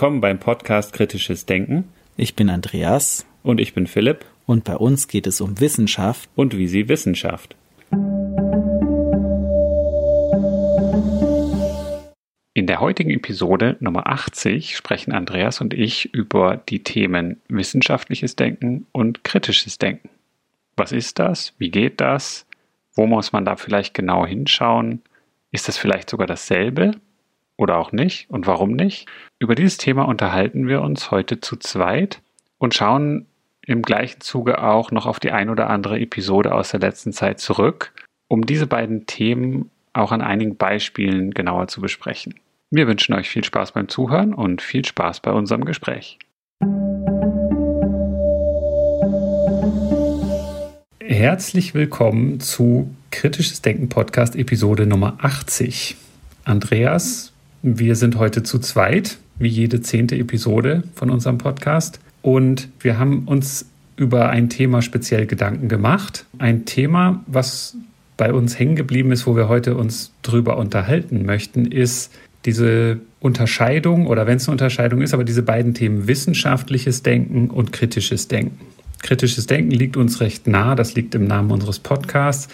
Willkommen beim Podcast Kritisches Denken. Ich bin Andreas. Und ich bin Philipp. Und bei uns geht es um Wissenschaft. Und wie sie Wissenschaft. In der heutigen Episode Nummer 80 sprechen Andreas und ich über die Themen wissenschaftliches Denken und kritisches Denken. Was ist das? Wie geht das? Wo muss man da vielleicht genau hinschauen? Ist das vielleicht sogar dasselbe? Oder auch nicht und warum nicht. Über dieses Thema unterhalten wir uns heute zu zweit und schauen im gleichen Zuge auch noch auf die ein oder andere Episode aus der letzten Zeit zurück, um diese beiden Themen auch an einigen Beispielen genauer zu besprechen. Wir wünschen euch viel Spaß beim Zuhören und viel Spaß bei unserem Gespräch. Herzlich willkommen zu Kritisches Denken Podcast Episode Nummer 80. Andreas, wir sind heute zu zweit, wie jede zehnte Episode von unserem Podcast. Und wir haben uns über ein Thema speziell Gedanken gemacht. Ein Thema, was bei uns hängen geblieben ist, wo wir heute uns drüber unterhalten möchten, ist diese Unterscheidung oder wenn es eine Unterscheidung ist, aber diese beiden Themen wissenschaftliches Denken und kritisches Denken. Kritisches Denken liegt uns recht nah, das liegt im Namen unseres Podcasts.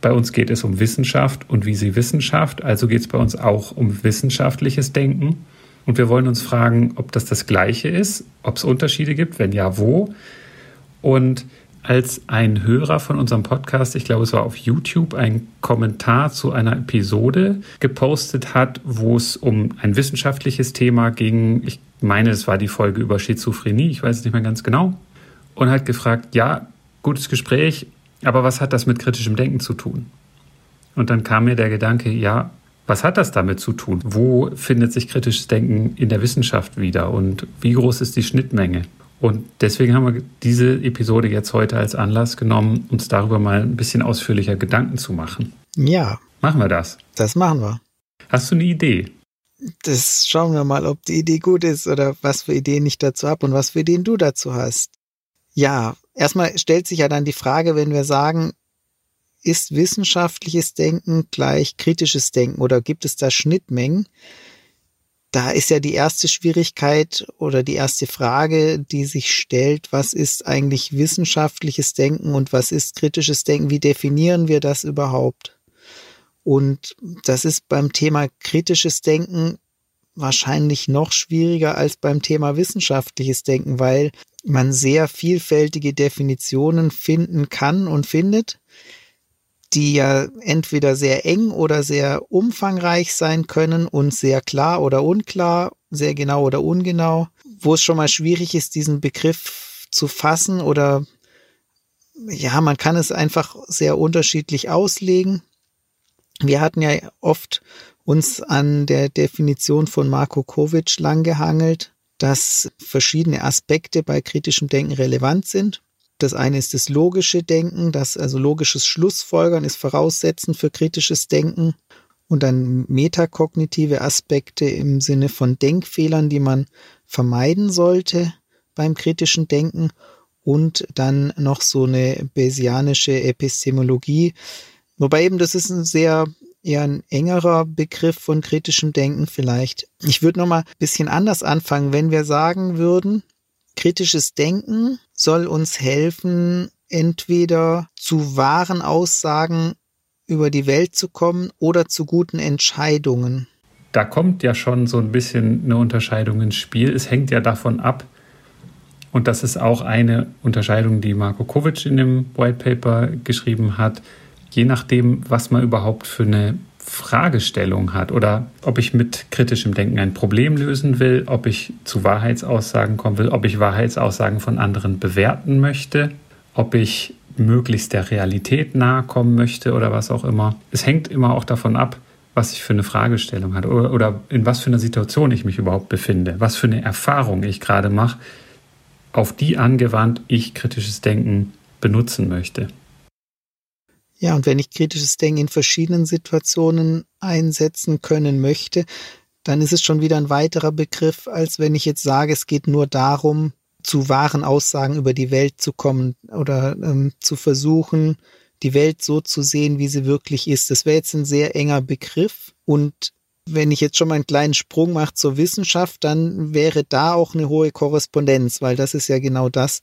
Bei uns geht es um Wissenschaft und wie sie Wissenschaft, also geht es bei uns auch um wissenschaftliches Denken. Und wir wollen uns fragen, ob das das gleiche ist, ob es Unterschiede gibt, wenn ja, wo. Und als ein Hörer von unserem Podcast, ich glaube es war auf YouTube, einen Kommentar zu einer Episode gepostet hat, wo es um ein wissenschaftliches Thema ging. Ich meine, es war die Folge über Schizophrenie, ich weiß es nicht mehr ganz genau. Und hat gefragt, ja, gutes Gespräch, aber was hat das mit kritischem Denken zu tun? Und dann kam mir der Gedanke, ja, was hat das damit zu tun? Wo findet sich kritisches Denken in der Wissenschaft wieder und wie groß ist die Schnittmenge? Und deswegen haben wir diese Episode jetzt heute als Anlass genommen, uns darüber mal ein bisschen ausführlicher Gedanken zu machen. Ja. Machen wir das? Das machen wir. Hast du eine Idee? Das schauen wir mal, ob die Idee gut ist oder was für Ideen ich dazu habe und was für Ideen du dazu hast. Ja, erstmal stellt sich ja dann die Frage, wenn wir sagen, ist wissenschaftliches Denken gleich kritisches Denken oder gibt es da Schnittmengen? Da ist ja die erste Schwierigkeit oder die erste Frage, die sich stellt, was ist eigentlich wissenschaftliches Denken und was ist kritisches Denken? Wie definieren wir das überhaupt? Und das ist beim Thema kritisches Denken wahrscheinlich noch schwieriger als beim Thema wissenschaftliches Denken, weil man sehr vielfältige Definitionen finden kann und findet, die ja entweder sehr eng oder sehr umfangreich sein können und sehr klar oder unklar, sehr genau oder ungenau, wo es schon mal schwierig ist, diesen Begriff zu fassen oder ja, man kann es einfach sehr unterschiedlich auslegen. Wir hatten ja oft uns an der Definition von Marko Kovic langgehangelt dass verschiedene Aspekte bei kritischem Denken relevant sind. Das eine ist das logische Denken, das also logisches Schlussfolgern ist voraussetzend für kritisches Denken. Und dann metakognitive Aspekte im Sinne von Denkfehlern, die man vermeiden sollte beim kritischen Denken. Und dann noch so eine Bayesianische Epistemologie, wobei eben das ist ein sehr eher ein engerer Begriff von kritischem Denken vielleicht. Ich würde nochmal ein bisschen anders anfangen, wenn wir sagen würden, kritisches Denken soll uns helfen, entweder zu wahren Aussagen über die Welt zu kommen oder zu guten Entscheidungen. Da kommt ja schon so ein bisschen eine Unterscheidung ins Spiel. Es hängt ja davon ab, und das ist auch eine Unterscheidung, die Marco Kovic in dem White Paper geschrieben hat, je nachdem, was man überhaupt für eine Fragestellung hat oder ob ich mit kritischem Denken ein Problem lösen will, ob ich zu Wahrheitsaussagen kommen will, ob ich Wahrheitsaussagen von anderen bewerten möchte, ob ich möglichst der Realität nahe kommen möchte oder was auch immer. Es hängt immer auch davon ab, was ich für eine Fragestellung habe oder, oder in was für einer Situation ich mich überhaupt befinde, was für eine Erfahrung ich gerade mache, auf die angewandt ich kritisches Denken benutzen möchte. Ja, und wenn ich kritisches Denken in verschiedenen Situationen einsetzen können möchte, dann ist es schon wieder ein weiterer Begriff, als wenn ich jetzt sage, es geht nur darum, zu wahren Aussagen über die Welt zu kommen oder ähm, zu versuchen, die Welt so zu sehen, wie sie wirklich ist. Das wäre jetzt ein sehr enger Begriff und wenn ich jetzt schon mal einen kleinen Sprung mache zur Wissenschaft, dann wäre da auch eine hohe Korrespondenz, weil das ist ja genau das,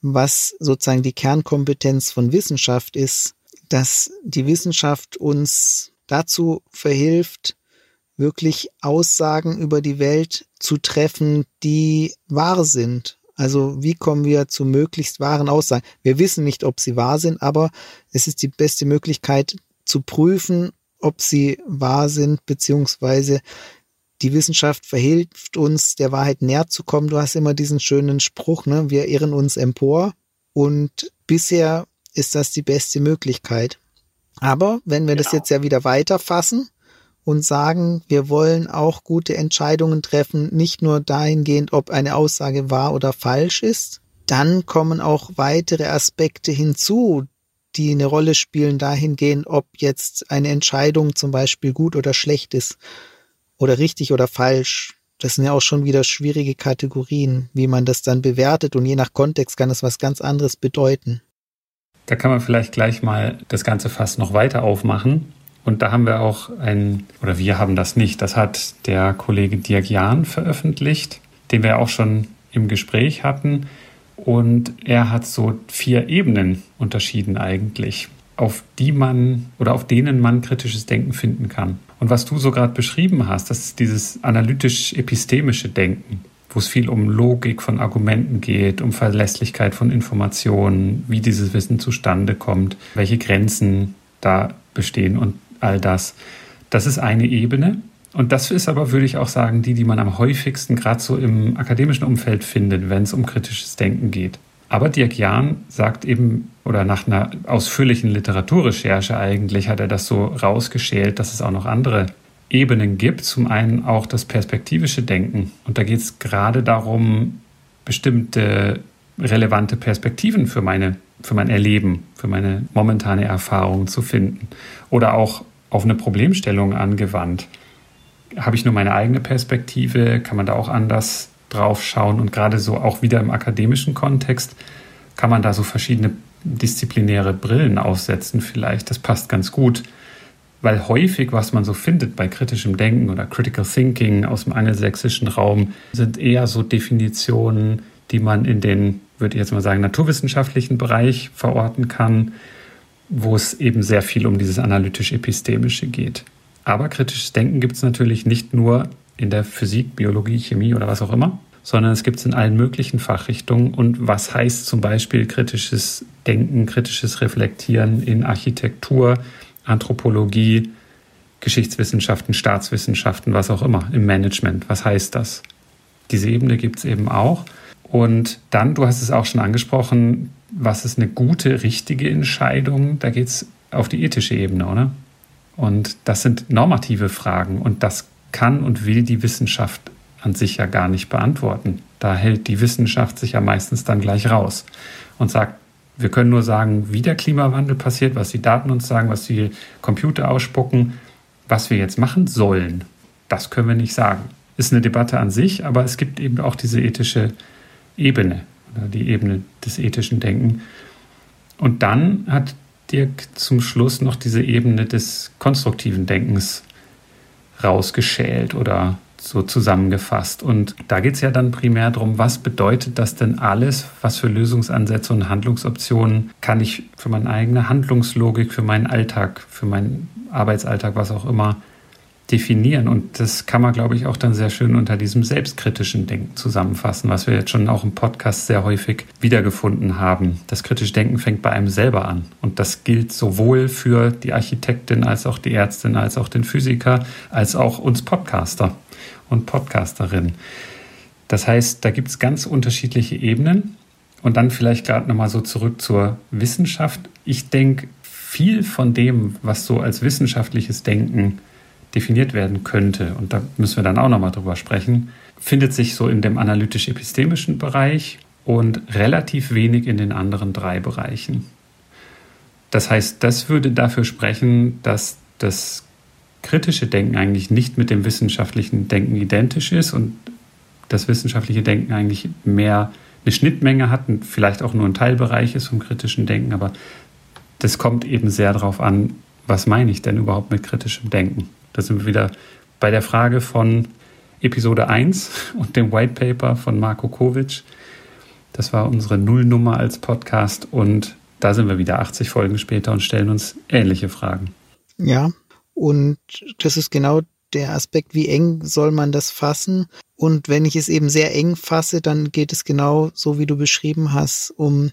was sozusagen die Kernkompetenz von Wissenschaft ist, dass die Wissenschaft uns dazu verhilft, wirklich Aussagen über die Welt zu treffen, die wahr sind. Also wie kommen wir zu möglichst wahren Aussagen? Wir wissen nicht, ob sie wahr sind, aber es ist die beste Möglichkeit zu prüfen, ob sie wahr sind, beziehungsweise die Wissenschaft verhilft uns, der Wahrheit näher zu kommen. Du hast immer diesen schönen Spruch, ne? wir irren uns empor. Und bisher ist das die beste Möglichkeit. Aber wenn wir genau. das jetzt ja wieder weiterfassen und sagen, wir wollen auch gute Entscheidungen treffen, nicht nur dahingehend, ob eine Aussage wahr oder falsch ist, dann kommen auch weitere Aspekte hinzu, die eine Rolle spielen dahingehend, ob jetzt eine Entscheidung zum Beispiel gut oder schlecht ist oder richtig oder falsch. Das sind ja auch schon wieder schwierige Kategorien, wie man das dann bewertet und je nach Kontext kann das was ganz anderes bedeuten. Da kann man vielleicht gleich mal das Ganze fast noch weiter aufmachen. Und da haben wir auch ein, oder wir haben das nicht, das hat der Kollege Dirk Jahn veröffentlicht, den wir auch schon im Gespräch hatten. Und er hat so vier Ebenen unterschieden eigentlich, auf die man oder auf denen man kritisches Denken finden kann. Und was du so gerade beschrieben hast, das ist dieses analytisch-epistemische Denken, wo es viel um Logik von Argumenten geht, um Verlässlichkeit von Informationen, wie dieses Wissen zustande kommt, welche Grenzen da bestehen und all das. Das ist eine Ebene. Und das ist aber, würde ich auch sagen, die, die man am häufigsten gerade so im akademischen Umfeld findet, wenn es um kritisches Denken geht. Aber Dirk Jahn sagt eben, oder nach einer ausführlichen Literaturrecherche eigentlich, hat er das so rausgeschält, dass es auch noch andere Ebenen gibt. Zum einen auch das perspektivische Denken. Und da geht es gerade darum, bestimmte relevante Perspektiven für meine für mein Erleben, für meine momentane Erfahrung zu finden. Oder auch auf eine Problemstellung angewandt habe ich nur meine eigene Perspektive, kann man da auch anders drauf schauen und gerade so auch wieder im akademischen Kontext kann man da so verschiedene disziplinäre Brillen aufsetzen vielleicht. Das passt ganz gut, weil häufig, was man so findet bei kritischem Denken oder Critical Thinking aus dem angelsächsischen Raum, sind eher so Definitionen, die man in den, würde ich jetzt mal sagen, naturwissenschaftlichen Bereich verorten kann, wo es eben sehr viel um dieses analytisch-epistemische geht. Aber kritisches Denken gibt es natürlich nicht nur in der Physik, Biologie, Chemie oder was auch immer, sondern es gibt es in allen möglichen Fachrichtungen. Und was heißt zum Beispiel kritisches Denken, kritisches Reflektieren in Architektur, Anthropologie, Geschichtswissenschaften, Staatswissenschaften, was auch immer, im Management? Was heißt das? Diese Ebene gibt es eben auch. Und dann, du hast es auch schon angesprochen, was ist eine gute, richtige Entscheidung? Da geht es auf die ethische Ebene, oder? Und das sind normative Fragen und das kann und will die Wissenschaft an sich ja gar nicht beantworten. Da hält die Wissenschaft sich ja meistens dann gleich raus und sagt, wir können nur sagen, wie der Klimawandel passiert, was die Daten uns sagen, was die Computer ausspucken, was wir jetzt machen sollen. Das können wir nicht sagen. Ist eine Debatte an sich, aber es gibt eben auch diese ethische Ebene oder die Ebene des ethischen Denken. Und dann hat Dirk zum Schluss noch diese Ebene des konstruktiven Denkens rausgeschält oder so zusammengefasst. Und da geht es ja dann primär darum, was bedeutet das denn alles? Was für Lösungsansätze und Handlungsoptionen kann ich für meine eigene Handlungslogik, für meinen Alltag, für meinen Arbeitsalltag, was auch immer, definieren. Und das kann man, glaube ich, auch dann sehr schön unter diesem selbstkritischen Denken zusammenfassen, was wir jetzt schon auch im Podcast sehr häufig wiedergefunden haben. Das kritische Denken fängt bei einem selber an. Und das gilt sowohl für die Architektin als auch die Ärztin, als auch den Physiker, als auch uns Podcaster und Podcasterinnen. Das heißt, da gibt es ganz unterschiedliche Ebenen. Und dann vielleicht gerade nochmal so zurück zur Wissenschaft. Ich denke, viel von dem, was so als wissenschaftliches Denken definiert werden könnte, und da müssen wir dann auch nochmal drüber sprechen, findet sich so in dem analytisch-epistemischen Bereich und relativ wenig in den anderen drei Bereichen. Das heißt, das würde dafür sprechen, dass das kritische Denken eigentlich nicht mit dem wissenschaftlichen Denken identisch ist und das wissenschaftliche Denken eigentlich mehr eine Schnittmenge hat und vielleicht auch nur ein Teilbereich ist vom kritischen Denken, aber das kommt eben sehr darauf an, was meine ich denn überhaupt mit kritischem Denken. Da sind wir wieder Bei der Frage von Episode 1 und dem White Paper von Marco Kovic, das war unsere Nullnummer als Podcast und da sind wir wieder 80 Folgen später und stellen uns ähnliche Fragen. Ja, und das ist genau der Aspekt, wie eng soll man das fassen? Und wenn ich es eben sehr eng fasse, dann geht es genau so, wie du beschrieben hast, um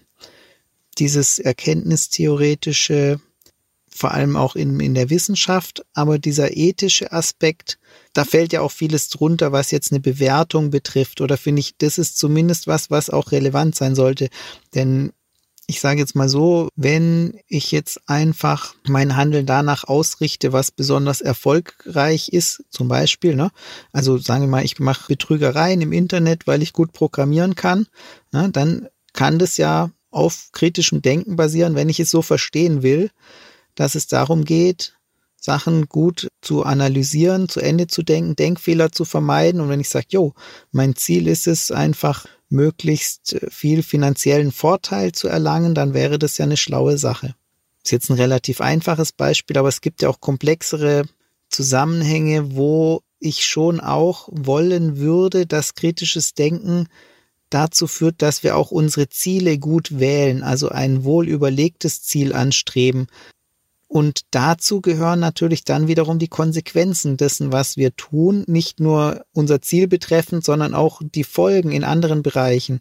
dieses erkenntnistheoretische, vor allem auch in, in der Wissenschaft, aber dieser ethische Aspekt, da fällt ja auch vieles drunter, was jetzt eine Bewertung betrifft. Oder finde ich, das ist zumindest was, was auch relevant sein sollte. Denn ich sage jetzt mal so, wenn ich jetzt einfach mein Handeln danach ausrichte, was besonders erfolgreich ist, zum Beispiel, ne? also sagen wir mal, ich mache Betrügereien im Internet, weil ich gut programmieren kann, ne? dann kann das ja auf kritischem Denken basieren, wenn ich es so verstehen will, dass es darum geht, Sachen gut zu analysieren, zu Ende zu denken, Denkfehler zu vermeiden. Und wenn ich sage, jo, mein Ziel ist es einfach, möglichst äh, viel finanziellen Vorteil zu erlangen, dann wäre das ja eine schlaue Sache. Ist jetzt ein relativ einfaches Beispiel, aber es gibt ja auch komplexere Zusammenhänge, wo ich schon auch wollen würde, dass kritisches Denken dazu führt, dass wir auch unsere Ziele gut wählen, also ein wohl überlegtes Ziel anstreben, und dazu gehören natürlich dann wiederum die Konsequenzen dessen, was wir tun, nicht nur unser Ziel betreffend, sondern auch die Folgen in anderen Bereichen.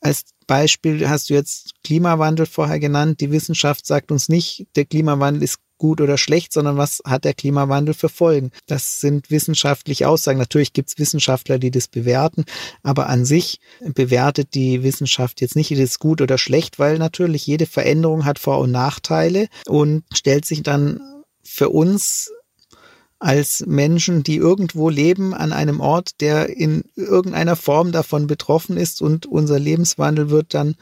Als Beispiel hast du jetzt Klimawandel vorher genannt. Die Wissenschaft sagt uns nicht, der Klimawandel ist gut oder schlecht, sondern was hat der Klimawandel für Folgen? Das sind wissenschaftliche Aussagen. Natürlich gibt es Wissenschaftler, die das bewerten, aber an sich bewertet die Wissenschaft jetzt nicht, ist es gut oder schlecht, weil natürlich jede Veränderung hat Vor- und Nachteile und stellt sich dann für uns als Menschen, die irgendwo leben an einem Ort, der in irgendeiner Form davon betroffen ist und unser Lebenswandel wird dann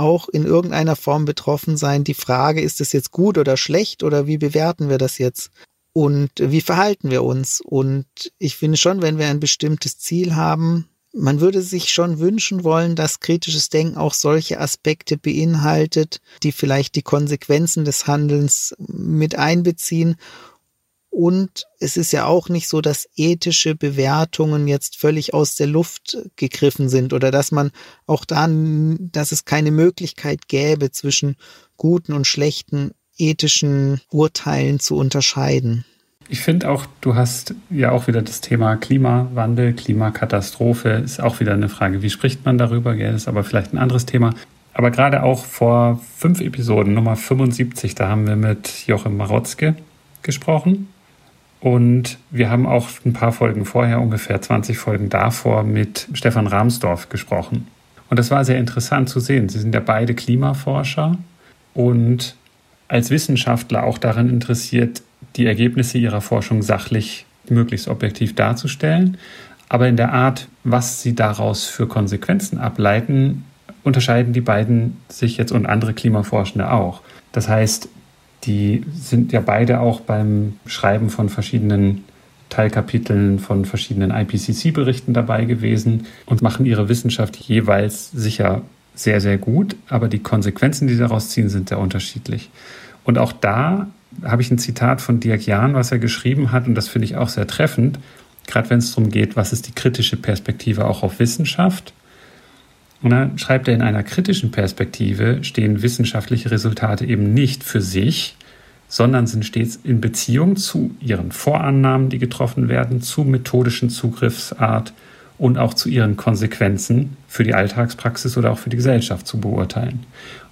auch in irgendeiner Form betroffen sein. Die Frage, ist es jetzt gut oder schlecht oder wie bewerten wir das jetzt? Und wie verhalten wir uns? Und ich finde schon, wenn wir ein bestimmtes Ziel haben, man würde sich schon wünschen wollen, dass kritisches Denken auch solche Aspekte beinhaltet, die vielleicht die Konsequenzen des Handelns mit einbeziehen und es ist ja auch nicht so, dass ethische Bewertungen jetzt völlig aus der Luft gegriffen sind oder dass man auch dann, dass es keine Möglichkeit gäbe, zwischen guten und schlechten ethischen Urteilen zu unterscheiden. Ich finde auch, du hast ja auch wieder das Thema Klimawandel, Klimakatastrophe, ist auch wieder eine Frage, wie spricht man darüber, gell? ist aber vielleicht ein anderes Thema. Aber gerade auch vor fünf Episoden, Nummer 75, da haben wir mit Joachim Marotzke gesprochen und wir haben auch ein paar Folgen vorher, ungefähr 20 Folgen davor, mit Stefan Rahmsdorf gesprochen. Und das war sehr interessant zu sehen. Sie sind ja beide Klimaforscher und als Wissenschaftler auch daran interessiert, die Ergebnisse ihrer Forschung sachlich, möglichst objektiv darzustellen. Aber in der Art, was sie daraus für Konsequenzen ableiten, unterscheiden die beiden sich jetzt und andere Klimaforschende auch. Das heißt, die sind ja beide auch beim Schreiben von verschiedenen Teilkapiteln von verschiedenen IPCC-Berichten dabei gewesen und machen ihre Wissenschaft jeweils sicher sehr, sehr gut, aber die Konsequenzen, die sie daraus ziehen, sind sehr unterschiedlich. Und auch da habe ich ein Zitat von Dirk Jahn, was er geschrieben hat, und das finde ich auch sehr treffend, gerade wenn es darum geht, was ist die kritische Perspektive auch auf Wissenschaft. Und dann schreibt er, in einer kritischen Perspektive stehen wissenschaftliche Resultate eben nicht für sich, sondern sind stets in Beziehung zu ihren Vorannahmen, die getroffen werden, zu methodischen Zugriffsart und auch zu ihren Konsequenzen für die Alltagspraxis oder auch für die Gesellschaft zu beurteilen.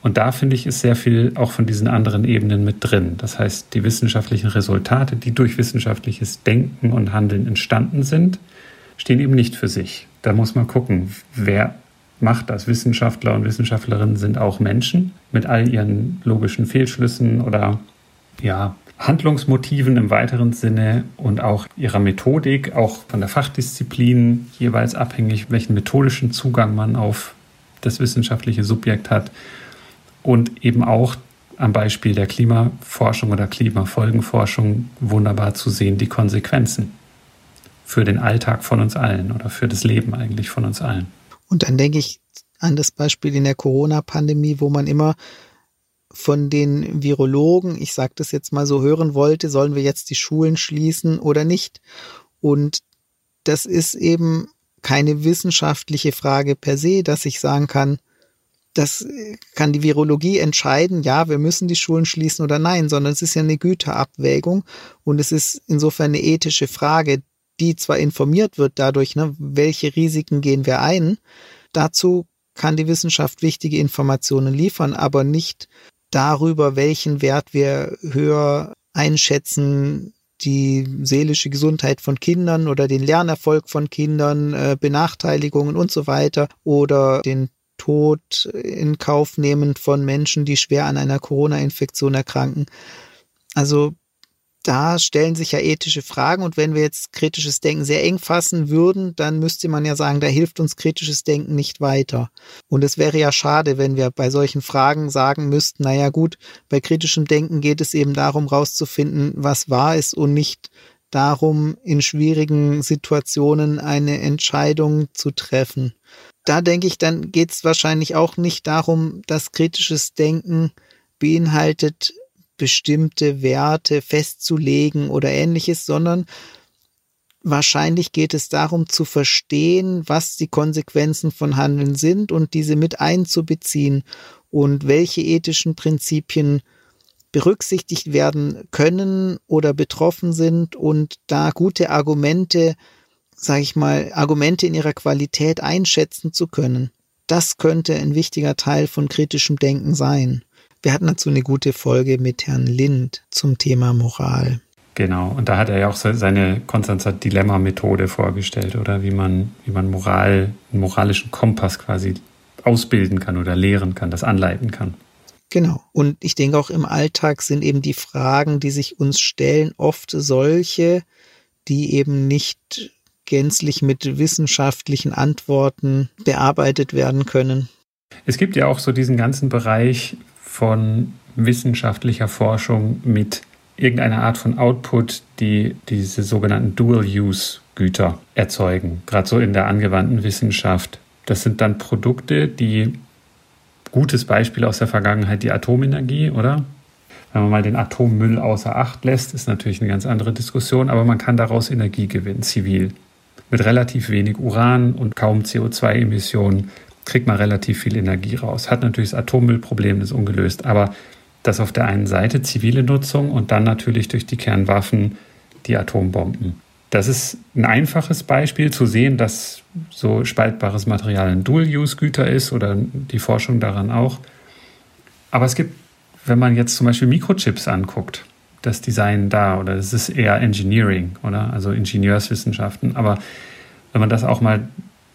Und da finde ich, ist sehr viel auch von diesen anderen Ebenen mit drin. Das heißt, die wissenschaftlichen Resultate, die durch wissenschaftliches Denken und Handeln entstanden sind, stehen eben nicht für sich. Da muss man gucken, wer macht das. Wissenschaftler und Wissenschaftlerinnen sind auch Menschen mit all ihren logischen Fehlschlüssen oder ja, Handlungsmotiven im weiteren Sinne und auch ihrer Methodik, auch von der Fachdisziplin jeweils abhängig, welchen methodischen Zugang man auf das wissenschaftliche Subjekt hat und eben auch am Beispiel der Klimaforschung oder Klimafolgenforschung wunderbar zu sehen, die Konsequenzen für den Alltag von uns allen oder für das Leben eigentlich von uns allen. Und dann denke ich an das Beispiel in der Corona-Pandemie, wo man immer von den Virologen, ich sage das jetzt mal so, hören wollte, sollen wir jetzt die Schulen schließen oder nicht? Und das ist eben keine wissenschaftliche Frage per se, dass ich sagen kann, das kann die Virologie entscheiden, ja, wir müssen die Schulen schließen oder nein, sondern es ist ja eine Güterabwägung und es ist insofern eine ethische Frage, die zwar informiert wird dadurch, ne, welche Risiken gehen wir ein, dazu kann die Wissenschaft wichtige Informationen liefern, aber nicht darüber, welchen Wert wir höher einschätzen, die seelische Gesundheit von Kindern oder den Lernerfolg von Kindern, äh, Benachteiligungen und so weiter oder den Tod in Kauf nehmen von Menschen, die schwer an einer Corona-Infektion erkranken. Also da stellen sich ja ethische Fragen und wenn wir jetzt kritisches Denken sehr eng fassen würden, dann müsste man ja sagen, da hilft uns kritisches Denken nicht weiter. Und es wäre ja schade, wenn wir bei solchen Fragen sagen müssten, naja gut, bei kritischem Denken geht es eben darum, rauszufinden, was wahr ist und nicht darum, in schwierigen Situationen eine Entscheidung zu treffen da denke ich, dann geht es wahrscheinlich auch nicht darum, dass kritisches Denken beinhaltet, bestimmte Werte festzulegen oder ähnliches, sondern wahrscheinlich geht es darum zu verstehen, was die Konsequenzen von Handeln sind und diese mit einzubeziehen und welche ethischen Prinzipien berücksichtigt werden können oder betroffen sind und da gute Argumente sage ich mal, Argumente in ihrer Qualität einschätzen zu können. Das könnte ein wichtiger Teil von kritischem Denken sein. Wir hatten dazu eine gute Folge mit Herrn Lind zum Thema Moral. Genau, und da hat er ja auch seine Konstanzer Dilemma-Methode vorgestellt, oder wie man, wie man Moral, einen moralischen Kompass quasi ausbilden kann oder lehren kann, das anleiten kann. Genau. Und ich denke auch im Alltag sind eben die Fragen, die sich uns stellen, oft solche, die eben nicht gänzlich mit wissenschaftlichen Antworten bearbeitet werden können. Es gibt ja auch so diesen ganzen Bereich von wissenschaftlicher Forschung mit irgendeiner Art von Output, die diese sogenannten Dual-Use-Güter erzeugen, gerade so in der angewandten Wissenschaft. Das sind dann Produkte, die gutes Beispiel aus der Vergangenheit die Atomenergie, oder? Wenn man mal den Atommüll außer Acht lässt, ist natürlich eine ganz andere Diskussion, aber man kann daraus Energie gewinnen, zivil mit relativ wenig Uran und kaum CO2-Emissionen kriegt man relativ viel Energie raus. Hat natürlich das Atommüllproblem, das ist ungelöst, aber das auf der einen Seite zivile Nutzung und dann natürlich durch die Kernwaffen die Atombomben. Das ist ein einfaches Beispiel zu sehen, dass so spaltbares Material ein Dual-Use-Güter ist oder die Forschung daran auch. Aber es gibt, wenn man jetzt zum Beispiel Mikrochips anguckt, das Design da oder das ist eher Engineering oder also Ingenieurswissenschaften. Aber wenn man das auch mal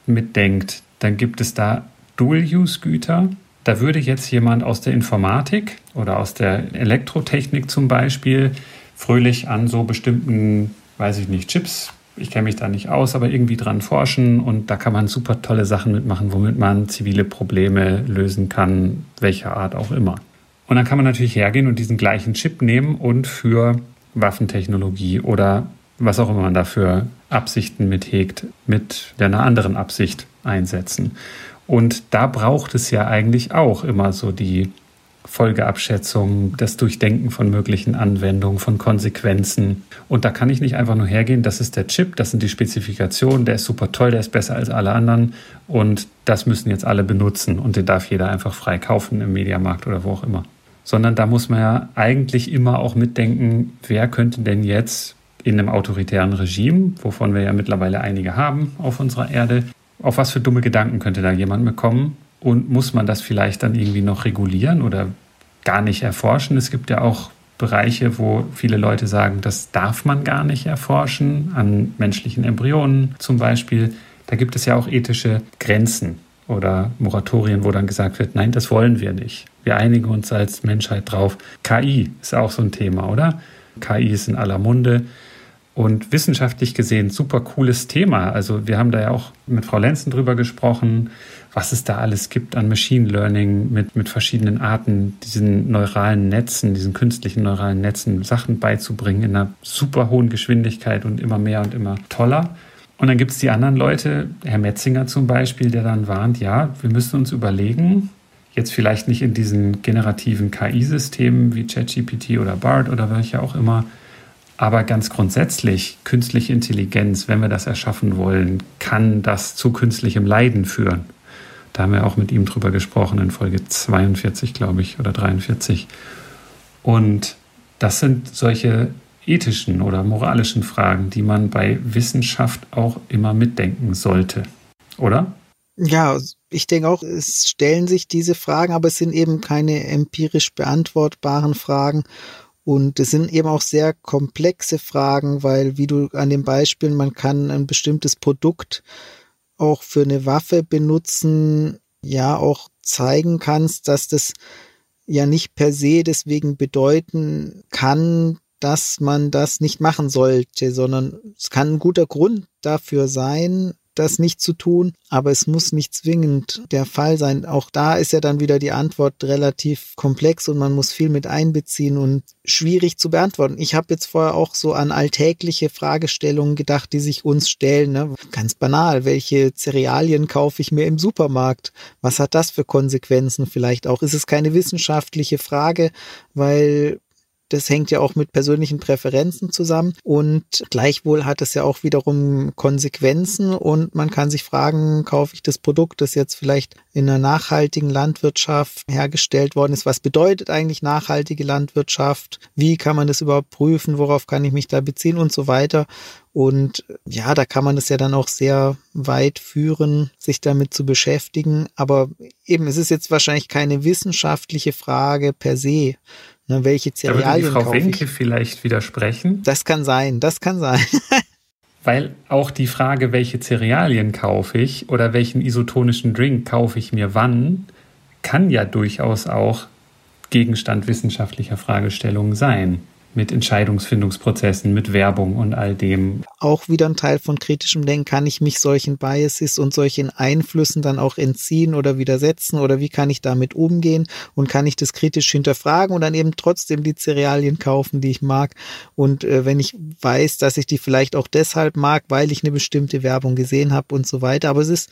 mitdenkt, dann gibt es da Dual-Use-Güter. Da würde jetzt jemand aus der Informatik oder aus der Elektrotechnik zum Beispiel fröhlich an so bestimmten, weiß ich nicht, Chips, ich kenne mich da nicht aus, aber irgendwie dran forschen und da kann man super tolle Sachen mitmachen, womit man zivile Probleme lösen kann, welcher Art auch immer. Und dann kann man natürlich hergehen und diesen gleichen Chip nehmen und für Waffentechnologie oder was auch immer man dafür Absichten mit hegt, mit einer anderen Absicht einsetzen. Und da braucht es ja eigentlich auch immer so die Folgeabschätzung, das Durchdenken von möglichen Anwendungen, von Konsequenzen. Und da kann ich nicht einfach nur hergehen, das ist der Chip, das sind die Spezifikationen, der ist super toll, der ist besser als alle anderen und das müssen jetzt alle benutzen und den darf jeder einfach frei kaufen im Mediamarkt oder wo auch immer. Sondern da muss man ja eigentlich immer auch mitdenken, wer könnte denn jetzt in einem autoritären Regime, wovon wir ja mittlerweile einige haben auf unserer Erde, auf was für dumme Gedanken könnte da jemand bekommen und muss man das vielleicht dann irgendwie noch regulieren oder gar nicht erforschen? Es gibt ja auch Bereiche, wo viele Leute sagen, das darf man gar nicht erforschen, an menschlichen Embryonen zum Beispiel. Da gibt es ja auch ethische Grenzen oder Moratorien, wo dann gesagt wird, nein, das wollen wir nicht. Wir einigen uns als Menschheit drauf. KI ist auch so ein Thema, oder? KI ist in aller Munde. Und wissenschaftlich gesehen super cooles Thema. Also wir haben da ja auch mit Frau Lenzen drüber gesprochen, was es da alles gibt an Machine Learning mit, mit verschiedenen Arten, diesen neuralen Netzen, diesen künstlichen neuralen Netzen Sachen beizubringen in einer super hohen Geschwindigkeit und immer mehr und immer toller. Und dann gibt es die anderen Leute, Herr Metzinger zum Beispiel, der dann warnt, ja, wir müssen uns überlegen, jetzt vielleicht nicht in diesen generativen KI-Systemen wie ChatGPT oder BART oder welche auch immer, Aber ganz grundsätzlich, künstliche Intelligenz, wenn wir das erschaffen wollen, kann das zu künstlichem Leiden führen. Da haben wir auch mit ihm drüber gesprochen in Folge 42, glaube ich, oder 43. Und das sind solche ethischen oder moralischen Fragen, die man bei Wissenschaft auch immer mitdenken sollte, oder? Ja, ich denke auch, es stellen sich diese Fragen, aber es sind eben keine empirisch beantwortbaren Fragen. Und es sind eben auch sehr komplexe Fragen, weil, wie du an dem Beispiel, man kann ein bestimmtes Produkt auch für eine Waffe benutzen, ja, auch zeigen kannst, dass das ja nicht per se deswegen bedeuten kann, dass man das nicht machen sollte, sondern es kann ein guter Grund dafür sein, das nicht zu tun, aber es muss nicht zwingend der Fall sein. Auch da ist ja dann wieder die Antwort relativ komplex und man muss viel mit einbeziehen und schwierig zu beantworten. Ich habe jetzt vorher auch so an alltägliche Fragestellungen gedacht, die sich uns stellen. Ne? Ganz banal, welche Cerealien kaufe ich mir im Supermarkt? Was hat das für Konsequenzen vielleicht auch? Ist es keine wissenschaftliche Frage, weil das hängt ja auch mit persönlichen Präferenzen zusammen und gleichwohl hat es ja auch wiederum Konsequenzen und man kann sich fragen, kaufe ich das Produkt, das jetzt vielleicht in einer nachhaltigen Landwirtschaft hergestellt worden ist? Was bedeutet eigentlich nachhaltige Landwirtschaft? Wie kann man das überhaupt prüfen? Worauf kann ich mich da beziehen und so weiter? Und ja, da kann man es ja dann auch sehr weit führen, sich damit zu beschäftigen. Aber eben, es ist jetzt wahrscheinlich keine wissenschaftliche Frage per se, Ne, welche Cerealien da würde die Frau Wenke vielleicht widersprechen. Das kann sein, das kann sein. Weil auch die Frage, welche Cerealien kaufe ich oder welchen isotonischen Drink kaufe ich mir wann, kann ja durchaus auch Gegenstand wissenschaftlicher Fragestellungen sein mit Entscheidungsfindungsprozessen, mit Werbung und all dem. Auch wieder ein Teil von kritischem Denken. Kann ich mich solchen Biases und solchen Einflüssen dann auch entziehen oder widersetzen oder wie kann ich damit umgehen und kann ich das kritisch hinterfragen und dann eben trotzdem die Cerealien kaufen, die ich mag. Und äh, wenn ich weiß, dass ich die vielleicht auch deshalb mag, weil ich eine bestimmte Werbung gesehen habe und so weiter. Aber es ist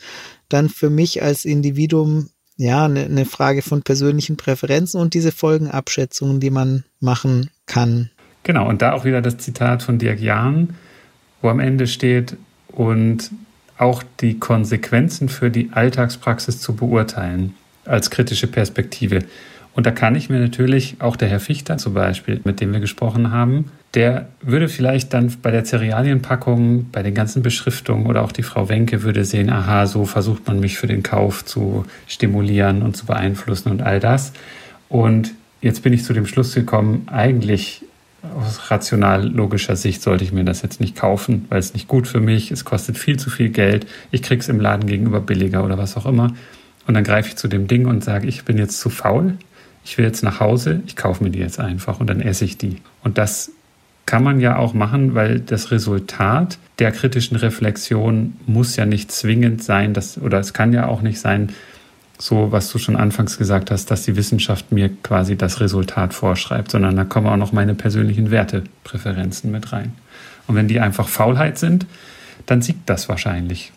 dann für mich als Individuum ja, eine, eine Frage von persönlichen Präferenzen und diese Folgenabschätzungen, die man machen kann. Genau, und da auch wieder das Zitat von Dirk Jahn, wo am Ende steht, und auch die Konsequenzen für die Alltagspraxis zu beurteilen als kritische Perspektive. Und da kann ich mir natürlich auch der Herr Fichter zum Beispiel, mit dem wir gesprochen haben, der würde vielleicht dann bei der Cerealienpackung, bei den ganzen Beschriftungen oder auch die Frau Wenke würde sehen, aha, so versucht man mich für den Kauf zu stimulieren und zu beeinflussen und all das. Und jetzt bin ich zu dem Schluss gekommen, eigentlich aus rational logischer Sicht sollte ich mir das jetzt nicht kaufen, weil es nicht gut für mich, es kostet viel zu viel Geld, ich krieg's im Laden gegenüber billiger oder was auch immer. Und dann greife ich zu dem Ding und sage, ich bin jetzt zu faul, ich will jetzt nach Hause, ich kaufe mir die jetzt einfach und dann esse ich die. Und das kann man ja auch machen, weil das Resultat der kritischen Reflexion muss ja nicht zwingend sein, dass, oder es kann ja auch nicht sein, so was du schon anfangs gesagt hast, dass die Wissenschaft mir quasi das Resultat vorschreibt, sondern da kommen auch noch meine persönlichen Wertepräferenzen mit rein. Und wenn die einfach Faulheit sind, dann siegt das wahrscheinlich.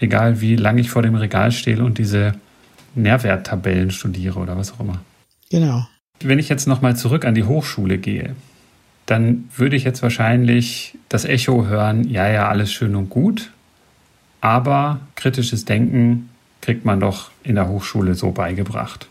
Egal wie lange ich vor dem Regal stehe und diese Nährwerttabellen studiere oder was auch immer. Genau. Wenn ich jetzt nochmal zurück an die Hochschule gehe, dann würde ich jetzt wahrscheinlich das Echo hören, ja, ja, alles schön und gut, aber kritisches Denken kriegt man doch in der Hochschule so beigebracht.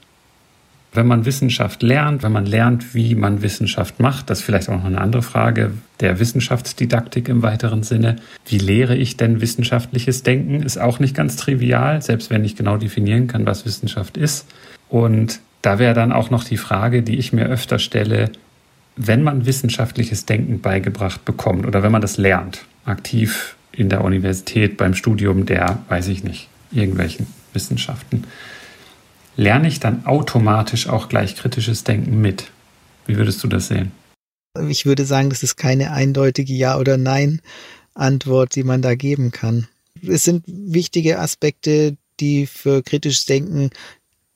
Wenn man Wissenschaft lernt, wenn man lernt, wie man Wissenschaft macht, das ist vielleicht auch noch eine andere Frage der Wissenschaftsdidaktik im weiteren Sinne. Wie lehre ich denn wissenschaftliches Denken? Ist auch nicht ganz trivial, selbst wenn ich genau definieren kann, was Wissenschaft ist. Und da wäre dann auch noch die Frage, die ich mir öfter stelle, wenn man wissenschaftliches Denken beigebracht bekommt oder wenn man das lernt, aktiv in der Universität beim Studium der, weiß ich nicht, irgendwelchen Wissenschaften, lerne ich dann automatisch auch gleich kritisches Denken mit. Wie würdest du das sehen? Ich würde sagen, das ist keine eindeutige Ja- oder Nein-Antwort, die man da geben kann. Es sind wichtige Aspekte, die für kritisches Denken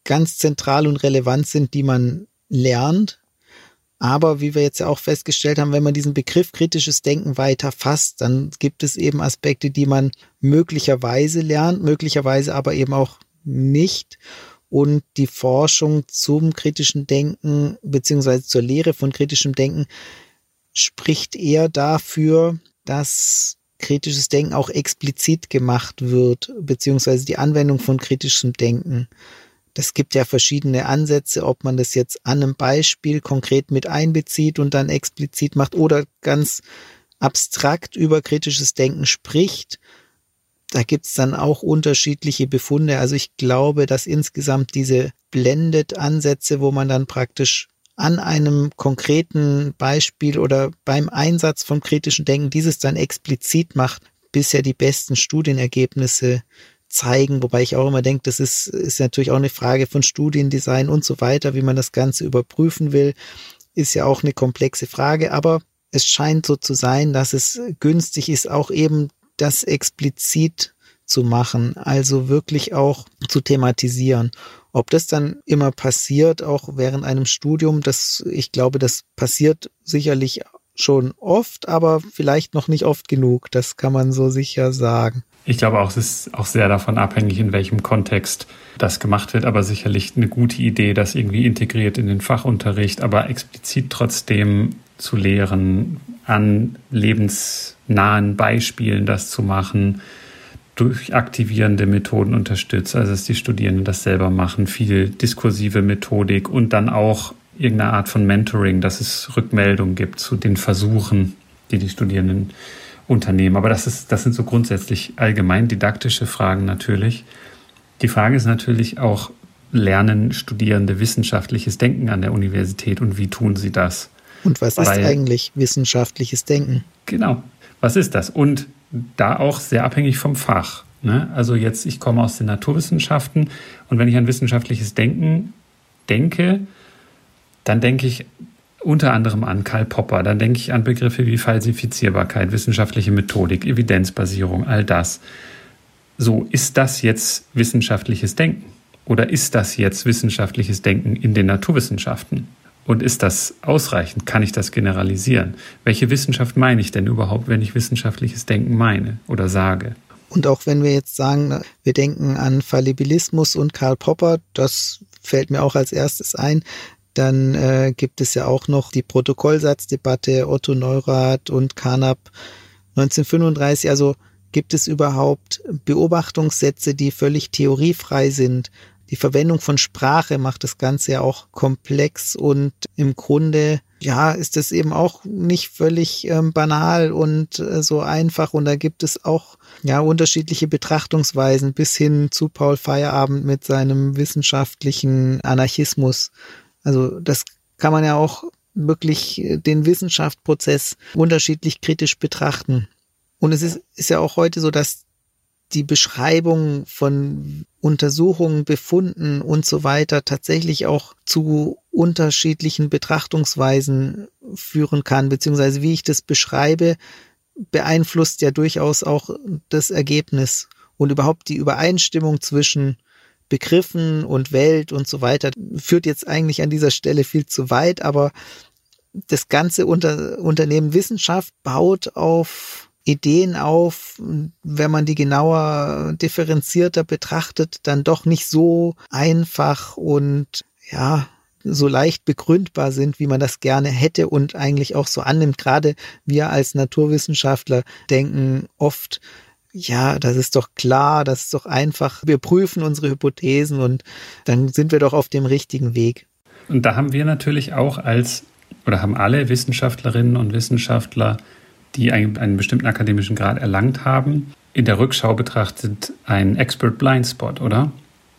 ganz zentral und relevant sind, die man lernt aber wie wir jetzt ja auch festgestellt haben, wenn man diesen Begriff kritisches Denken weiter fasst, dann gibt es eben Aspekte, die man möglicherweise lernt, möglicherweise aber eben auch nicht. Und die Forschung zum kritischen Denken beziehungsweise zur Lehre von kritischem Denken spricht eher dafür, dass kritisches Denken auch explizit gemacht wird, beziehungsweise die Anwendung von kritischem Denken. Das gibt ja verschiedene Ansätze, ob man das jetzt an einem Beispiel konkret mit einbezieht und dann explizit macht oder ganz abstrakt über kritisches Denken spricht. Da gibt's dann auch unterschiedliche Befunde. Also ich glaube, dass insgesamt diese Blended-Ansätze, wo man dann praktisch an einem konkreten Beispiel oder beim Einsatz vom kritischen Denken dieses dann explizit macht, bisher die besten Studienergebnisse zeigen, wobei ich auch immer denke, das ist, ist natürlich auch eine Frage von Studiendesign und so weiter, wie man das Ganze überprüfen will, ist ja auch eine komplexe Frage, aber es scheint so zu sein, dass es günstig ist, auch eben das explizit zu machen, also wirklich auch zu thematisieren. Ob das dann immer passiert, auch während einem Studium, das, ich glaube, das passiert sicherlich schon oft, aber vielleicht noch nicht oft genug. Das kann man so sicher sagen. Ich glaube auch, es ist auch sehr davon abhängig, in welchem Kontext das gemacht wird, aber sicherlich eine gute Idee, das irgendwie integriert in den Fachunterricht, aber explizit trotzdem zu lehren, an lebensnahen Beispielen das zu machen, durch aktivierende Methoden unterstützt, also dass die Studierenden das selber machen, viel diskursive Methodik und dann auch irgendeine Art von Mentoring, dass es Rückmeldungen gibt zu den Versuchen, die die Studierenden unternehmen. Aber das, ist, das sind so grundsätzlich allgemein didaktische Fragen natürlich. Die Frage ist natürlich auch, lernen Studierende wissenschaftliches Denken an der Universität und wie tun sie das? Und was Weil, ist eigentlich wissenschaftliches Denken? Genau, was ist das? Und da auch sehr abhängig vom Fach. Ne? Also jetzt, ich komme aus den Naturwissenschaften und wenn ich an wissenschaftliches Denken denke, dann denke ich unter anderem an Karl Popper, dann denke ich an Begriffe wie Falsifizierbarkeit, wissenschaftliche Methodik, Evidenzbasierung, all das. So, ist das jetzt wissenschaftliches Denken? Oder ist das jetzt wissenschaftliches Denken in den Naturwissenschaften? Und ist das ausreichend? Kann ich das generalisieren? Welche Wissenschaft meine ich denn überhaupt, wenn ich wissenschaftliches Denken meine oder sage? Und auch wenn wir jetzt sagen, wir denken an Fallibilismus und Karl Popper, das fällt mir auch als erstes ein, dann äh, gibt es ja auch noch die Protokollsatzdebatte Otto Neurath und Carnap 1935. Also gibt es überhaupt Beobachtungssätze, die völlig theoriefrei sind? Die Verwendung von Sprache macht das Ganze ja auch komplex und im Grunde ja, ist es eben auch nicht völlig ähm, banal und äh, so einfach. Und da gibt es auch ja unterschiedliche Betrachtungsweisen bis hin zu Paul Feierabend mit seinem wissenschaftlichen Anarchismus. Also das kann man ja auch wirklich äh, den Wissenschaftsprozess unterschiedlich kritisch betrachten. Und es ist, ist ja auch heute so, dass die Beschreibung von Untersuchungen, Befunden und so weiter tatsächlich auch zu unterschiedlichen Betrachtungsweisen führen kann, beziehungsweise wie ich das beschreibe, beeinflusst ja durchaus auch das Ergebnis und überhaupt die Übereinstimmung zwischen Begriffen und Welt und so weiter führt jetzt eigentlich an dieser Stelle viel zu weit, aber das ganze Unter Unternehmen Wissenschaft baut auf Ideen auf, wenn man die genauer differenzierter betrachtet, dann doch nicht so einfach und ja, so leicht begründbar sind, wie man das gerne hätte und eigentlich auch so annimmt. Gerade wir als Naturwissenschaftler denken oft, ja, das ist doch klar, das ist doch einfach. Wir prüfen unsere Hypothesen und dann sind wir doch auf dem richtigen Weg. Und da haben wir natürlich auch als, oder haben alle Wissenschaftlerinnen und Wissenschaftler, die einen, einen bestimmten akademischen Grad erlangt haben, in der Rückschau betrachtet einen Expert Blind Spot, oder?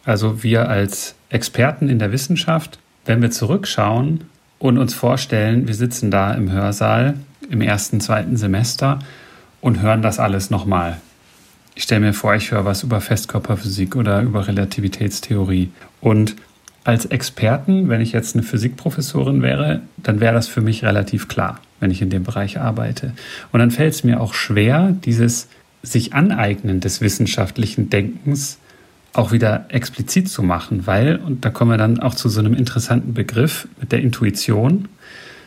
Also wir als Experten in der Wissenschaft, wenn wir zurückschauen und uns vorstellen, wir sitzen da im Hörsaal im ersten, zweiten Semester und hören das alles nochmal ich stelle mir vor, ich höre was über Festkörperphysik oder über Relativitätstheorie. Und als Experten, wenn ich jetzt eine Physikprofessorin wäre, dann wäre das für mich relativ klar, wenn ich in dem Bereich arbeite. Und dann fällt es mir auch schwer, dieses sich aneignen des wissenschaftlichen Denkens auch wieder explizit zu machen, weil, und da kommen wir dann auch zu so einem interessanten Begriff mit der Intuition,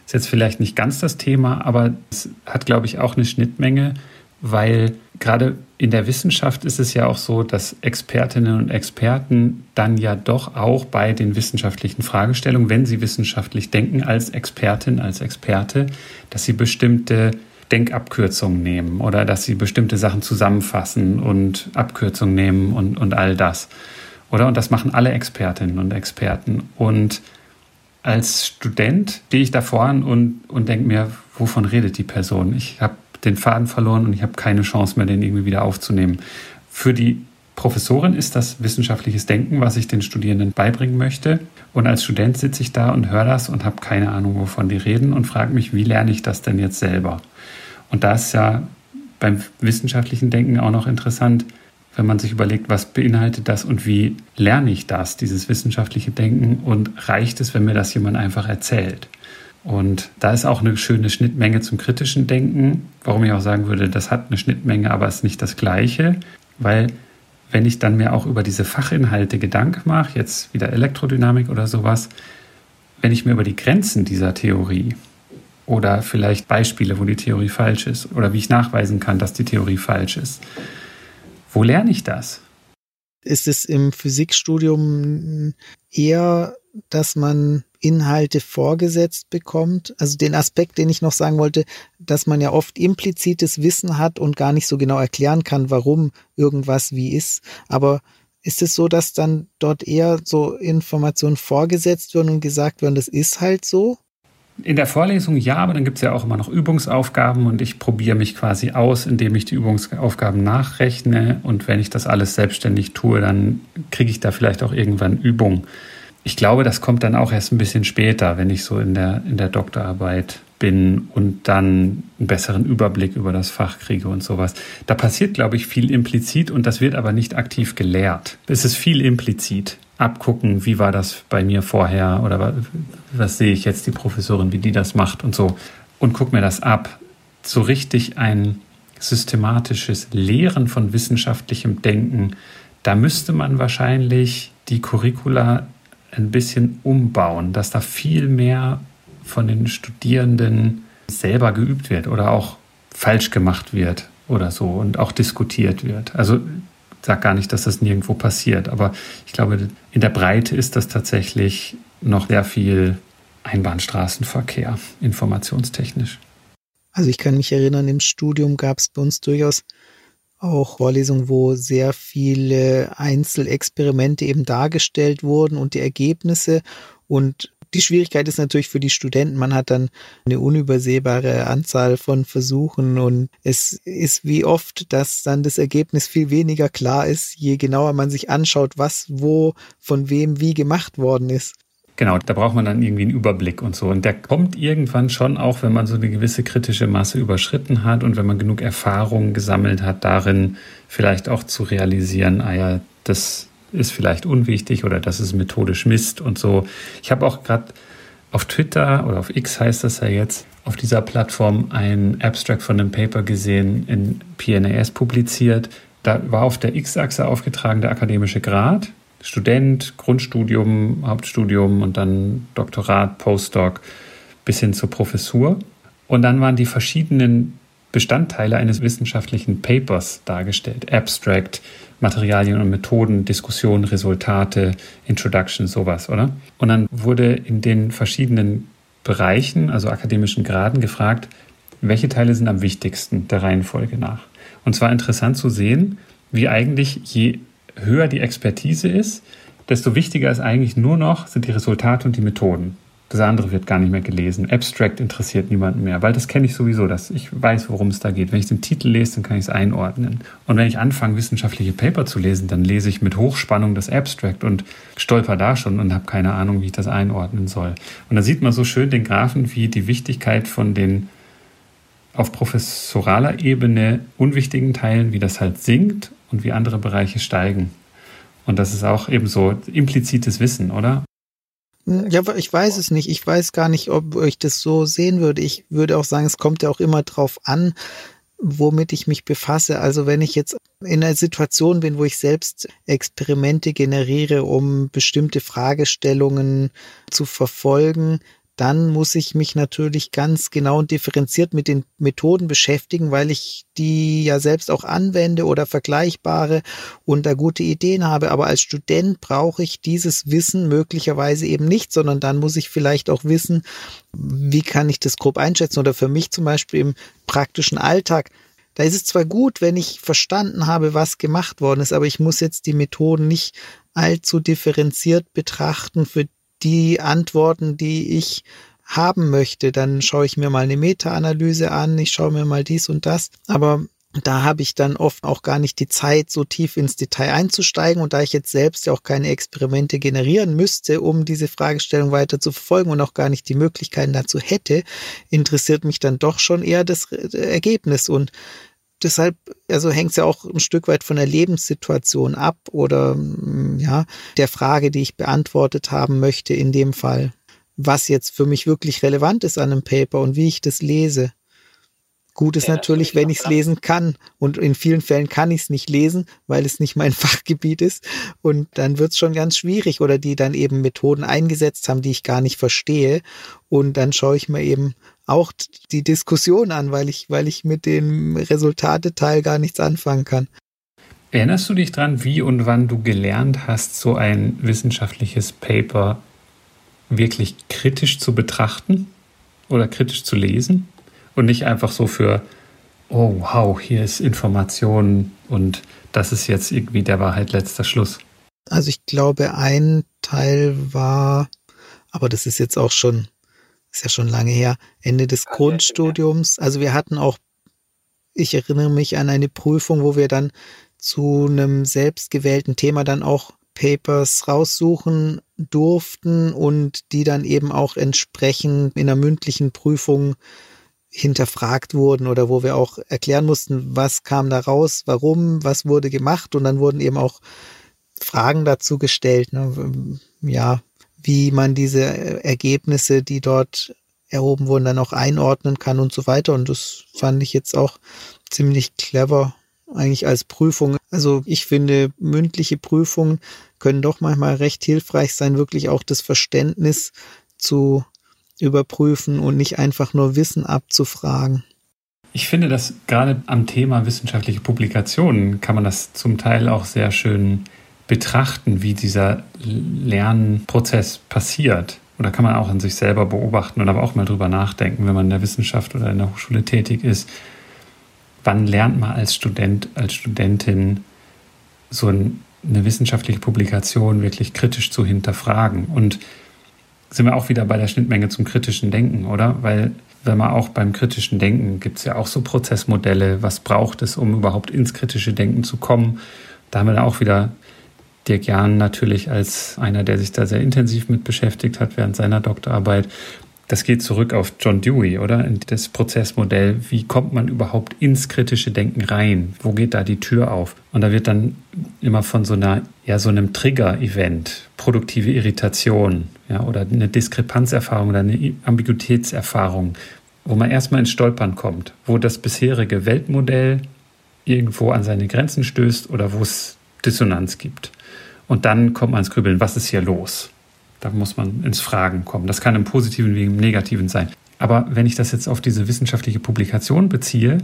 ist jetzt vielleicht nicht ganz das Thema, aber es hat, glaube ich, auch eine Schnittmenge, weil gerade in der Wissenschaft ist es ja auch so, dass Expertinnen und Experten dann ja doch auch bei den wissenschaftlichen Fragestellungen, wenn sie wissenschaftlich denken, als Expertin, als Experte, dass sie bestimmte Denkabkürzungen nehmen oder dass sie bestimmte Sachen zusammenfassen und Abkürzungen nehmen und, und all das. Oder? Und das machen alle Expertinnen und Experten. Und als Student stehe ich da vorne und, und denke mir, wovon redet die Person? Ich habe den Faden verloren und ich habe keine Chance mehr, den irgendwie wieder aufzunehmen. Für die Professorin ist das wissenschaftliches Denken, was ich den Studierenden beibringen möchte. Und als Student sitze ich da und höre das und habe keine Ahnung, wovon die reden und frage mich, wie lerne ich das denn jetzt selber? Und da ist ja beim wissenschaftlichen Denken auch noch interessant, wenn man sich überlegt, was beinhaltet das und wie lerne ich das, dieses wissenschaftliche Denken und reicht es, wenn mir das jemand einfach erzählt? Und da ist auch eine schöne Schnittmenge zum kritischen Denken, warum ich auch sagen würde, das hat eine Schnittmenge, aber ist nicht das gleiche, weil wenn ich dann mir auch über diese Fachinhalte Gedanken mache, jetzt wieder Elektrodynamik oder sowas, wenn ich mir über die Grenzen dieser Theorie oder vielleicht Beispiele, wo die Theorie falsch ist oder wie ich nachweisen kann, dass die Theorie falsch ist, wo lerne ich das? Ist es im Physikstudium eher, dass man Inhalte vorgesetzt bekommt. Also den Aspekt, den ich noch sagen wollte, dass man ja oft implizites Wissen hat und gar nicht so genau erklären kann, warum irgendwas wie ist. Aber ist es so, dass dann dort eher so Informationen vorgesetzt werden und gesagt werden, das ist halt so? In der Vorlesung ja, aber dann gibt es ja auch immer noch Übungsaufgaben und ich probiere mich quasi aus, indem ich die Übungsaufgaben nachrechne. Und wenn ich das alles selbstständig tue, dann kriege ich da vielleicht auch irgendwann Übung ich glaube, das kommt dann auch erst ein bisschen später, wenn ich so in der, in der Doktorarbeit bin und dann einen besseren Überblick über das Fach kriege und sowas. Da passiert, glaube ich, viel implizit und das wird aber nicht aktiv gelehrt. Es ist viel implizit. Abgucken, wie war das bei mir vorher oder was, was sehe ich jetzt die Professorin, wie die das macht und so. Und guck mir das ab. So richtig ein systematisches Lehren von wissenschaftlichem Denken, da müsste man wahrscheinlich die Curricula ein bisschen umbauen, dass da viel mehr von den Studierenden selber geübt wird oder auch falsch gemacht wird oder so und auch diskutiert wird. Also sage gar nicht, dass das nirgendwo passiert, aber ich glaube, in der Breite ist das tatsächlich noch sehr viel Einbahnstraßenverkehr, informationstechnisch. Also ich kann mich erinnern, im Studium gab es bei uns durchaus auch Vorlesungen, wo sehr viele Einzelexperimente eben dargestellt wurden und die Ergebnisse. Und die Schwierigkeit ist natürlich für die Studenten, man hat dann eine unübersehbare Anzahl von Versuchen und es ist wie oft, dass dann das Ergebnis viel weniger klar ist, je genauer man sich anschaut, was wo von wem wie gemacht worden ist. Genau, da braucht man dann irgendwie einen Überblick und so. Und der kommt irgendwann schon, auch wenn man so eine gewisse kritische Masse überschritten hat und wenn man genug Erfahrung gesammelt hat, darin vielleicht auch zu realisieren, ah ja, das ist vielleicht unwichtig oder das ist methodisch Mist und so. Ich habe auch gerade auf Twitter oder auf X heißt das ja jetzt, auf dieser Plattform ein Abstract von einem Paper gesehen, in PNAS publiziert. Da war auf der X-Achse aufgetragen der akademische Grad Student, Grundstudium, Hauptstudium und dann Doktorat, Postdoc bis hin zur Professur. Und dann waren die verschiedenen Bestandteile eines wissenschaftlichen Papers dargestellt. Abstract, Materialien und Methoden, Diskussion, Resultate, Introduction, sowas, oder? Und dann wurde in den verschiedenen Bereichen, also akademischen Graden, gefragt, welche Teile sind am wichtigsten der Reihenfolge nach. Und zwar interessant zu sehen, wie eigentlich je höher die Expertise ist, desto wichtiger ist eigentlich nur noch, sind die Resultate und die Methoden. Das andere wird gar nicht mehr gelesen. Abstract interessiert niemanden mehr, weil das kenne ich sowieso, dass ich weiß, worum es da geht. Wenn ich den Titel lese, dann kann ich es einordnen. Und wenn ich anfange, wissenschaftliche Paper zu lesen, dann lese ich mit Hochspannung das Abstract und stolper da schon und habe keine Ahnung, wie ich das einordnen soll. Und da sieht man so schön den Graphen, wie die Wichtigkeit von den auf professoraler Ebene unwichtigen Teilen, wie das halt sinkt und wie andere Bereiche steigen. Und das ist auch eben so implizites Wissen, oder? Ja, ich weiß es nicht. Ich weiß gar nicht, ob ich das so sehen würde. Ich würde auch sagen, es kommt ja auch immer drauf an, womit ich mich befasse. Also wenn ich jetzt in einer Situation bin, wo ich selbst Experimente generiere, um bestimmte Fragestellungen zu verfolgen, dann muss ich mich natürlich ganz genau und differenziert mit den Methoden beschäftigen, weil ich die ja selbst auch anwende oder vergleichbare und da gute Ideen habe. Aber als Student brauche ich dieses Wissen möglicherweise eben nicht, sondern dann muss ich vielleicht auch wissen, wie kann ich das grob einschätzen oder für mich zum Beispiel im praktischen Alltag. Da ist es zwar gut, wenn ich verstanden habe, was gemacht worden ist, aber ich muss jetzt die Methoden nicht allzu differenziert betrachten für die Antworten, die ich haben möchte. Dann schaue ich mir mal eine Meta-Analyse an, ich schaue mir mal dies und das. Aber da habe ich dann oft auch gar nicht die Zeit, so tief ins Detail einzusteigen. Und da ich jetzt selbst ja auch keine Experimente generieren müsste, um diese Fragestellung weiter zu verfolgen und auch gar nicht die Möglichkeiten dazu hätte, interessiert mich dann doch schon eher das Ergebnis. Und deshalb, also hängt es ja auch ein Stück weit von der Lebenssituation ab oder mm, ja, der Frage, die ich beantwortet haben möchte in dem Fall, was jetzt für mich wirklich relevant ist an einem Paper und wie ich das lese. Gut ist ja, natürlich, wenn ich es lesen kann. Und in vielen Fällen kann ich es nicht lesen, weil es nicht mein Fachgebiet ist. Und dann wird es schon ganz schwierig. Oder die dann eben Methoden eingesetzt haben, die ich gar nicht verstehe. Und dann schaue ich mir eben auch die Diskussion an, weil ich, weil ich mit dem Resultateteil gar nichts anfangen kann. Erinnerst du dich dran, wie und wann du gelernt hast, so ein wissenschaftliches Paper wirklich kritisch zu betrachten oder kritisch zu lesen und nicht einfach so für, oh wow, hier ist Information und das ist jetzt irgendwie der Wahrheit letzter Schluss? Also ich glaube, ein Teil war, aber das ist jetzt auch schon ist ja schon lange her, Ende des Grundstudiums. Also wir hatten auch, ich erinnere mich an eine Prüfung, wo wir dann zu einem selbstgewählten Thema dann auch Papers raussuchen durften und die dann eben auch entsprechend in der mündlichen Prüfung hinterfragt wurden oder wo wir auch erklären mussten, was kam da raus, warum, was wurde gemacht und dann wurden eben auch Fragen dazu gestellt. Ne? Ja, wie man diese Ergebnisse, die dort erhoben wurden, dann auch einordnen kann und so weiter. Und das fand ich jetzt auch ziemlich clever eigentlich als Prüfung. Also ich finde, mündliche Prüfungen können doch manchmal recht hilfreich sein, wirklich auch das Verständnis zu überprüfen und nicht einfach nur Wissen abzufragen. Ich finde, dass gerade am Thema wissenschaftliche Publikationen kann man das zum Teil auch sehr schön betrachten, wie dieser Lernprozess passiert. Oder kann man auch an sich selber beobachten und aber auch mal drüber nachdenken, wenn man in der Wissenschaft oder in der Hochschule tätig ist. Wann lernt man als Student, als Studentin so eine wissenschaftliche Publikation wirklich kritisch zu hinterfragen? Und sind wir auch wieder bei der Schnittmenge zum kritischen Denken, oder? Weil wenn man auch beim kritischen Denken gibt es ja auch so Prozessmodelle, was braucht es, um überhaupt ins kritische Denken zu kommen. Da haben wir dann auch wieder Dirk Jahn natürlich als einer, der sich da sehr intensiv mit beschäftigt hat während seiner Doktorarbeit. Das geht zurück auf John Dewey, oder? Das Prozessmodell. Wie kommt man überhaupt ins kritische Denken rein? Wo geht da die Tür auf? Und da wird dann immer von so einer, ja, so einem Trigger-Event, produktive Irritation, ja, oder eine Diskrepanzerfahrung oder eine Ambiguitätserfahrung, wo man erstmal ins Stolpern kommt, wo das bisherige Weltmodell irgendwo an seine Grenzen stößt oder wo es Dissonanz gibt. Und dann kommt man ins Grübeln, was ist hier los? Da muss man ins Fragen kommen. Das kann im Positiven wie im Negativen sein. Aber wenn ich das jetzt auf diese wissenschaftliche Publikation beziehe,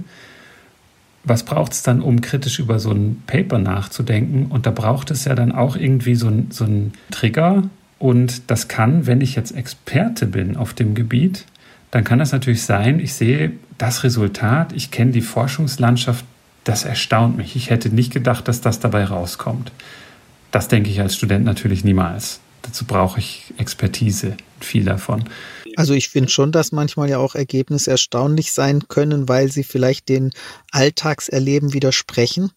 was braucht es dann, um kritisch über so ein Paper nachzudenken? Und da braucht es ja dann auch irgendwie so so ein Trigger. Und das kann, wenn ich jetzt Experte bin auf dem Gebiet, dann kann das natürlich sein, ich sehe das Resultat, ich kenne die Forschungslandschaft, das erstaunt mich. Ich hätte nicht gedacht, dass das dabei rauskommt. Das denke ich als Student natürlich niemals. Dazu brauche ich Expertise, viel davon. Also ich finde schon, dass manchmal ja auch Ergebnisse erstaunlich sein können, weil sie vielleicht den Alltagserleben widersprechen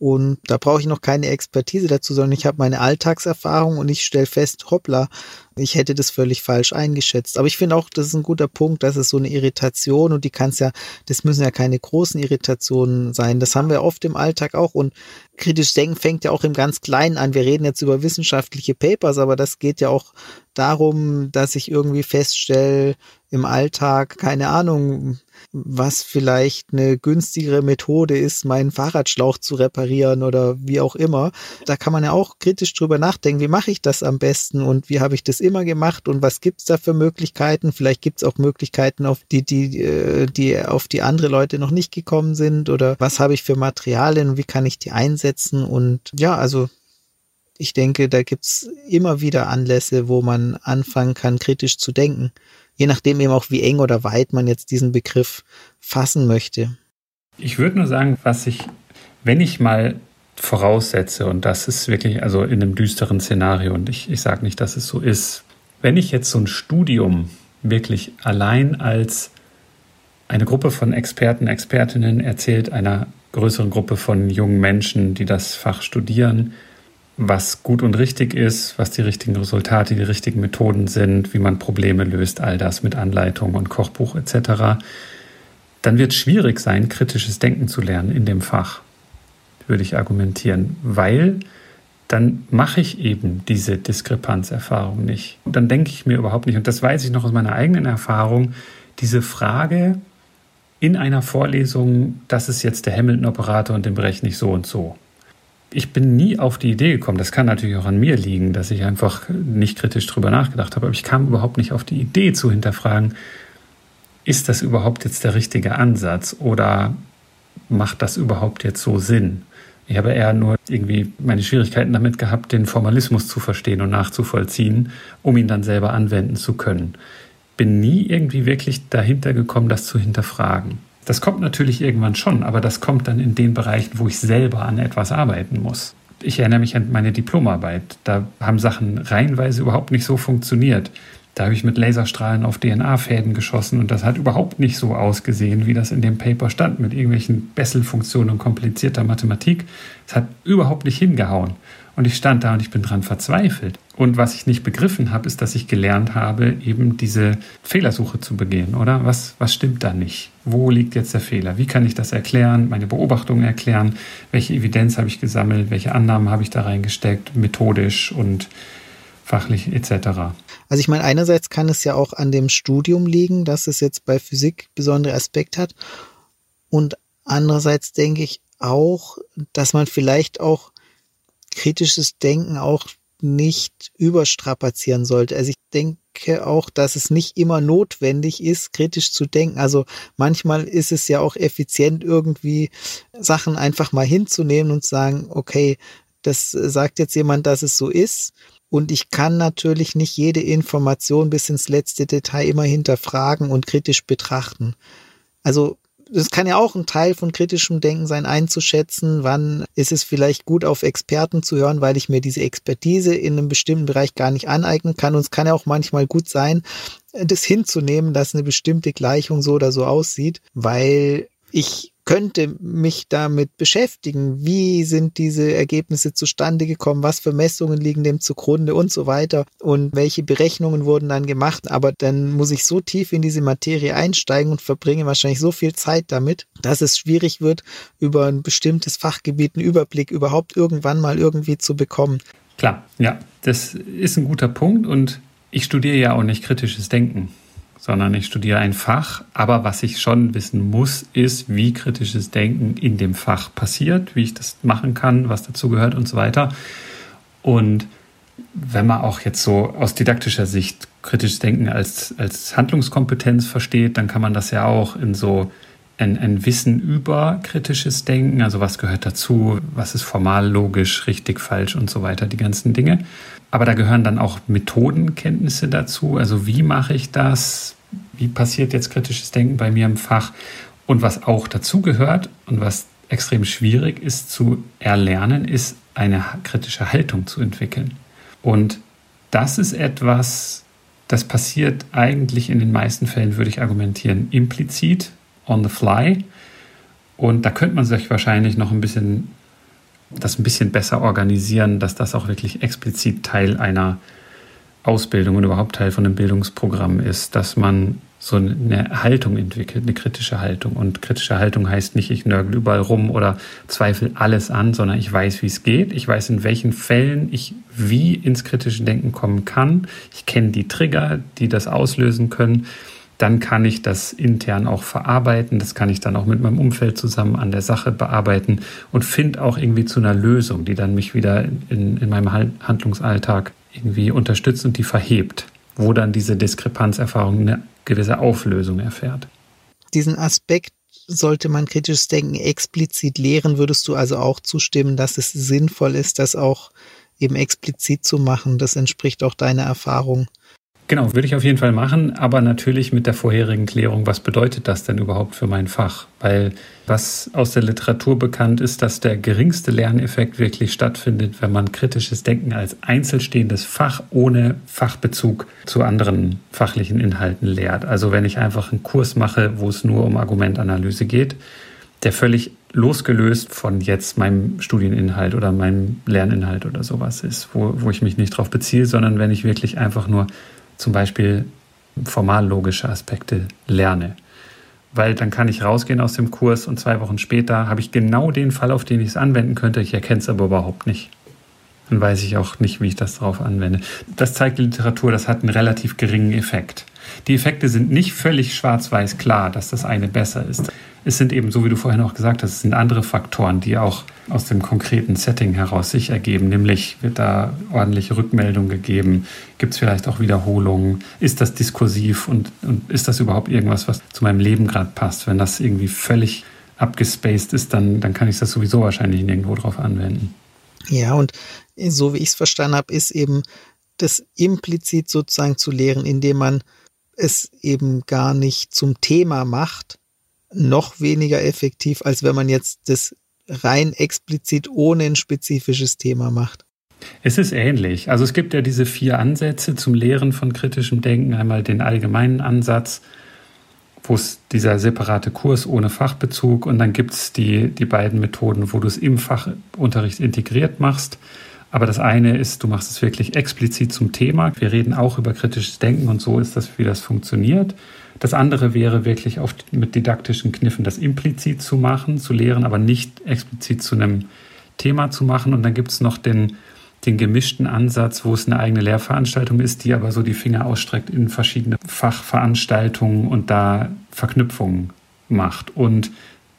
und da brauche ich noch keine Expertise dazu, sondern ich habe meine Alltagserfahrung und ich stelle fest, hoppla, ich hätte das völlig falsch eingeschätzt. Aber ich finde auch, das ist ein guter Punkt, dass es so eine Irritation und die kann es ja, das müssen ja keine großen Irritationen sein. Das haben wir oft im Alltag auch und kritisch denken fängt ja auch im ganz Kleinen an. Wir reden jetzt über wissenschaftliche Papers, aber das geht ja auch darum, dass ich irgendwie feststelle, im Alltag, keine Ahnung, was vielleicht eine günstigere Methode ist, meinen Fahrradschlauch zu reparieren oder wie auch immer. Da kann man ja auch kritisch drüber nachdenken, wie mache ich das am besten und wie habe ich das immer gemacht und was gibt's da für Möglichkeiten? Vielleicht gibt's auch Möglichkeiten, auf die, die, äh, die auf die andere Leute noch nicht gekommen sind oder was habe ich für Materialien und wie kann ich die einsetzen? Und ja, also ich denke, da gibt's immer wieder Anlässe, wo man anfangen kann, kritisch zu denken je nachdem eben auch, wie eng oder weit man jetzt diesen Begriff fassen möchte. Ich würde nur sagen, was ich, wenn ich mal voraussetze, und das ist wirklich also in einem düsteren Szenario, und ich, ich sage nicht, dass es so ist, wenn ich jetzt so ein Studium wirklich allein als eine Gruppe von Experten, Expertinnen erzählt einer größeren Gruppe von jungen Menschen, die das Fach studieren, was gut und richtig ist, was die richtigen Resultate, die richtigen Methoden sind, wie man Probleme löst, all das mit Anleitung und Kochbuch etc., dann wird es schwierig sein, kritisches Denken zu lernen in dem Fach, würde ich argumentieren, weil dann mache ich eben diese Diskrepanzerfahrung nicht. Und dann denke ich mir überhaupt nicht, und das weiß ich noch aus meiner eigenen Erfahrung, diese Frage in einer Vorlesung, das ist jetzt der Hamilton-Operator und den berechne ich so und so ich bin nie auf die Idee gekommen, das kann natürlich auch an mir liegen, dass ich einfach nicht kritisch drüber nachgedacht habe, aber ich kam überhaupt nicht auf die Idee zu hinterfragen, ist das überhaupt jetzt der richtige Ansatz oder macht das überhaupt jetzt so Sinn? Ich habe eher nur irgendwie meine Schwierigkeiten damit gehabt, den Formalismus zu verstehen und nachzuvollziehen, um ihn dann selber anwenden zu können. Bin nie irgendwie wirklich dahinter gekommen, das zu hinterfragen. Das kommt natürlich irgendwann schon, aber das kommt dann in den Bereichen, wo ich selber an etwas arbeiten muss. Ich erinnere mich an meine Diplomarbeit. Da haben Sachen reihenweise überhaupt nicht so funktioniert. Da habe ich mit Laserstrahlen auf DNA-Fäden geschossen und das hat überhaupt nicht so ausgesehen, wie das in dem Paper stand, mit irgendwelchen Bessel-Funktionen und komplizierter Mathematik. Es hat überhaupt nicht hingehauen. Und ich stand da und ich bin dran verzweifelt. Und was ich nicht begriffen habe, ist, dass ich gelernt habe, eben diese Fehlersuche zu begehen, oder? Was, was stimmt da nicht? Wo liegt jetzt der Fehler? Wie kann ich das erklären, meine Beobachtungen erklären? Welche Evidenz habe ich gesammelt? Welche Annahmen habe ich da reingesteckt, methodisch und fachlich etc.? Also ich meine, einerseits kann es ja auch an dem Studium liegen, dass es jetzt bei Physik besondere Aspekte hat. Und andererseits denke ich auch, dass man vielleicht auch kritisches Denken auch nicht überstrapazieren sollte. Also ich denke auch, dass es nicht immer notwendig ist, kritisch zu denken. Also manchmal ist es ja auch effizient, irgendwie Sachen einfach mal hinzunehmen und sagen, okay, das sagt jetzt jemand, dass es so ist. Und ich kann natürlich nicht jede Information bis ins letzte Detail immer hinterfragen und kritisch betrachten. Also das kann ja auch ein Teil von kritischem Denken sein, einzuschätzen, wann ist es vielleicht gut, auf Experten zu hören, weil ich mir diese Expertise in einem bestimmten Bereich gar nicht aneignen kann. Und es kann ja auch manchmal gut sein, das hinzunehmen, dass eine bestimmte Gleichung so oder so aussieht, weil ich könnte mich damit beschäftigen. Wie sind diese Ergebnisse zustande gekommen? Was für Messungen liegen dem zugrunde und so weiter? Und welche Berechnungen wurden dann gemacht? Aber dann muss ich so tief in diese Materie einsteigen und verbringe wahrscheinlich so viel Zeit damit, dass es schwierig wird, über ein bestimmtes Fachgebiet einen Überblick überhaupt irgendwann mal irgendwie zu bekommen. Klar, ja, das ist ein guter Punkt und ich studiere ja auch nicht kritisches Denken sondern ich studiere ein Fach. Aber was ich schon wissen muss, ist, wie kritisches Denken in dem Fach passiert, wie ich das machen kann, was dazu gehört und so weiter. Und wenn man auch jetzt so aus didaktischer Sicht kritisches Denken als, als Handlungskompetenz versteht, dann kann man das ja auch in so ein, ein Wissen über kritisches Denken, also was gehört dazu, was ist formal, logisch, richtig, falsch und so weiter, die ganzen Dinge. Aber da gehören dann auch Methodenkenntnisse dazu. Also wie mache ich das? Wie passiert jetzt kritisches Denken bei mir im Fach? Und was auch dazu gehört und was extrem schwierig ist zu erlernen, ist eine kritische Haltung zu entwickeln. Und das ist etwas, das passiert eigentlich in den meisten Fällen, würde ich argumentieren, implizit, on the fly. Und da könnte man sich wahrscheinlich noch ein bisschen das ein bisschen besser organisieren, dass das auch wirklich explizit Teil einer Ausbildung und überhaupt Teil von einem Bildungsprogramm ist, dass man so eine Haltung entwickelt, eine kritische Haltung. Und kritische Haltung heißt nicht, ich nörgel überall rum oder zweifle alles an, sondern ich weiß, wie es geht. Ich weiß, in welchen Fällen ich wie ins kritische Denken kommen kann. Ich kenne die Trigger, die das auslösen können. Dann kann ich das intern auch verarbeiten, das kann ich dann auch mit meinem Umfeld zusammen an der Sache bearbeiten und finde auch irgendwie zu einer Lösung, die dann mich wieder in, in meinem Handlungsalltag irgendwie unterstützt und die verhebt, wo dann diese Diskrepanzerfahrung eine gewisse Auflösung erfährt. Diesen Aspekt sollte man kritisches Denken explizit lehren, würdest du also auch zustimmen, dass es sinnvoll ist, das auch eben explizit zu machen. Das entspricht auch deiner Erfahrung. Genau, würde ich auf jeden Fall machen, aber natürlich mit der vorherigen Klärung, was bedeutet das denn überhaupt für mein Fach? Weil was aus der Literatur bekannt ist, dass der geringste Lerneffekt wirklich stattfindet, wenn man kritisches Denken als einzelstehendes Fach ohne Fachbezug zu anderen fachlichen Inhalten lehrt. Also wenn ich einfach einen Kurs mache, wo es nur um Argumentanalyse geht, der völlig losgelöst von jetzt meinem Studieninhalt oder meinem Lerninhalt oder sowas ist, wo, wo ich mich nicht darauf beziehe, sondern wenn ich wirklich einfach nur zum Beispiel formallogische Aspekte lerne. Weil dann kann ich rausgehen aus dem Kurs und zwei Wochen später habe ich genau den Fall, auf den ich es anwenden könnte. Ich erkenne es aber überhaupt nicht. Dann weiß ich auch nicht, wie ich das darauf anwende. Das zeigt die Literatur, das hat einen relativ geringen Effekt. Die Effekte sind nicht völlig schwarz-weiß klar, dass das eine besser ist. Es sind eben, so wie du vorhin auch gesagt hast, es sind andere Faktoren, die auch aus dem konkreten Setting heraus sich ergeben. Nämlich wird da ordentliche Rückmeldung gegeben? Gibt es vielleicht auch Wiederholungen? Ist das diskursiv und, und ist das überhaupt irgendwas, was zu meinem Leben gerade passt? Wenn das irgendwie völlig abgespaced ist, dann, dann kann ich das sowieso wahrscheinlich nirgendwo drauf anwenden. Ja, und so wie ich es verstanden habe, ist eben das implizit sozusagen zu lehren, indem man es eben gar nicht zum Thema macht, noch weniger effektiv, als wenn man jetzt das rein explizit ohne ein spezifisches Thema macht. Es ist ähnlich. Also es gibt ja diese vier Ansätze zum Lehren von kritischem Denken. Einmal den allgemeinen Ansatz, wo es dieser separate Kurs ohne Fachbezug und dann gibt es die, die beiden Methoden, wo du es im Fachunterricht integriert machst. Aber das eine ist, du machst es wirklich explizit zum Thema. Wir reden auch über kritisches Denken und so ist das, wie das funktioniert. Das andere wäre wirklich oft mit didaktischen Kniffen das implizit zu machen, zu lehren, aber nicht explizit zu einem Thema zu machen. Und dann gibt es noch den, den gemischten Ansatz, wo es eine eigene Lehrveranstaltung ist, die aber so die Finger ausstreckt in verschiedene Fachveranstaltungen und da Verknüpfungen macht. Und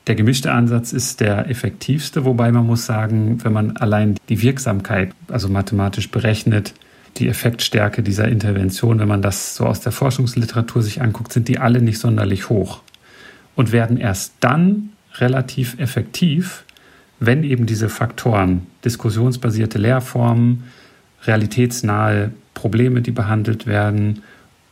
der gemischte Ansatz ist der effektivste, wobei man muss sagen, wenn man allein die Wirksamkeit, also mathematisch berechnet, die Effektstärke dieser Intervention, wenn man das so aus der Forschungsliteratur sich anguckt, sind die alle nicht sonderlich hoch und werden erst dann relativ effektiv, wenn eben diese Faktoren, diskussionsbasierte Lehrformen, realitätsnahe Probleme, die behandelt werden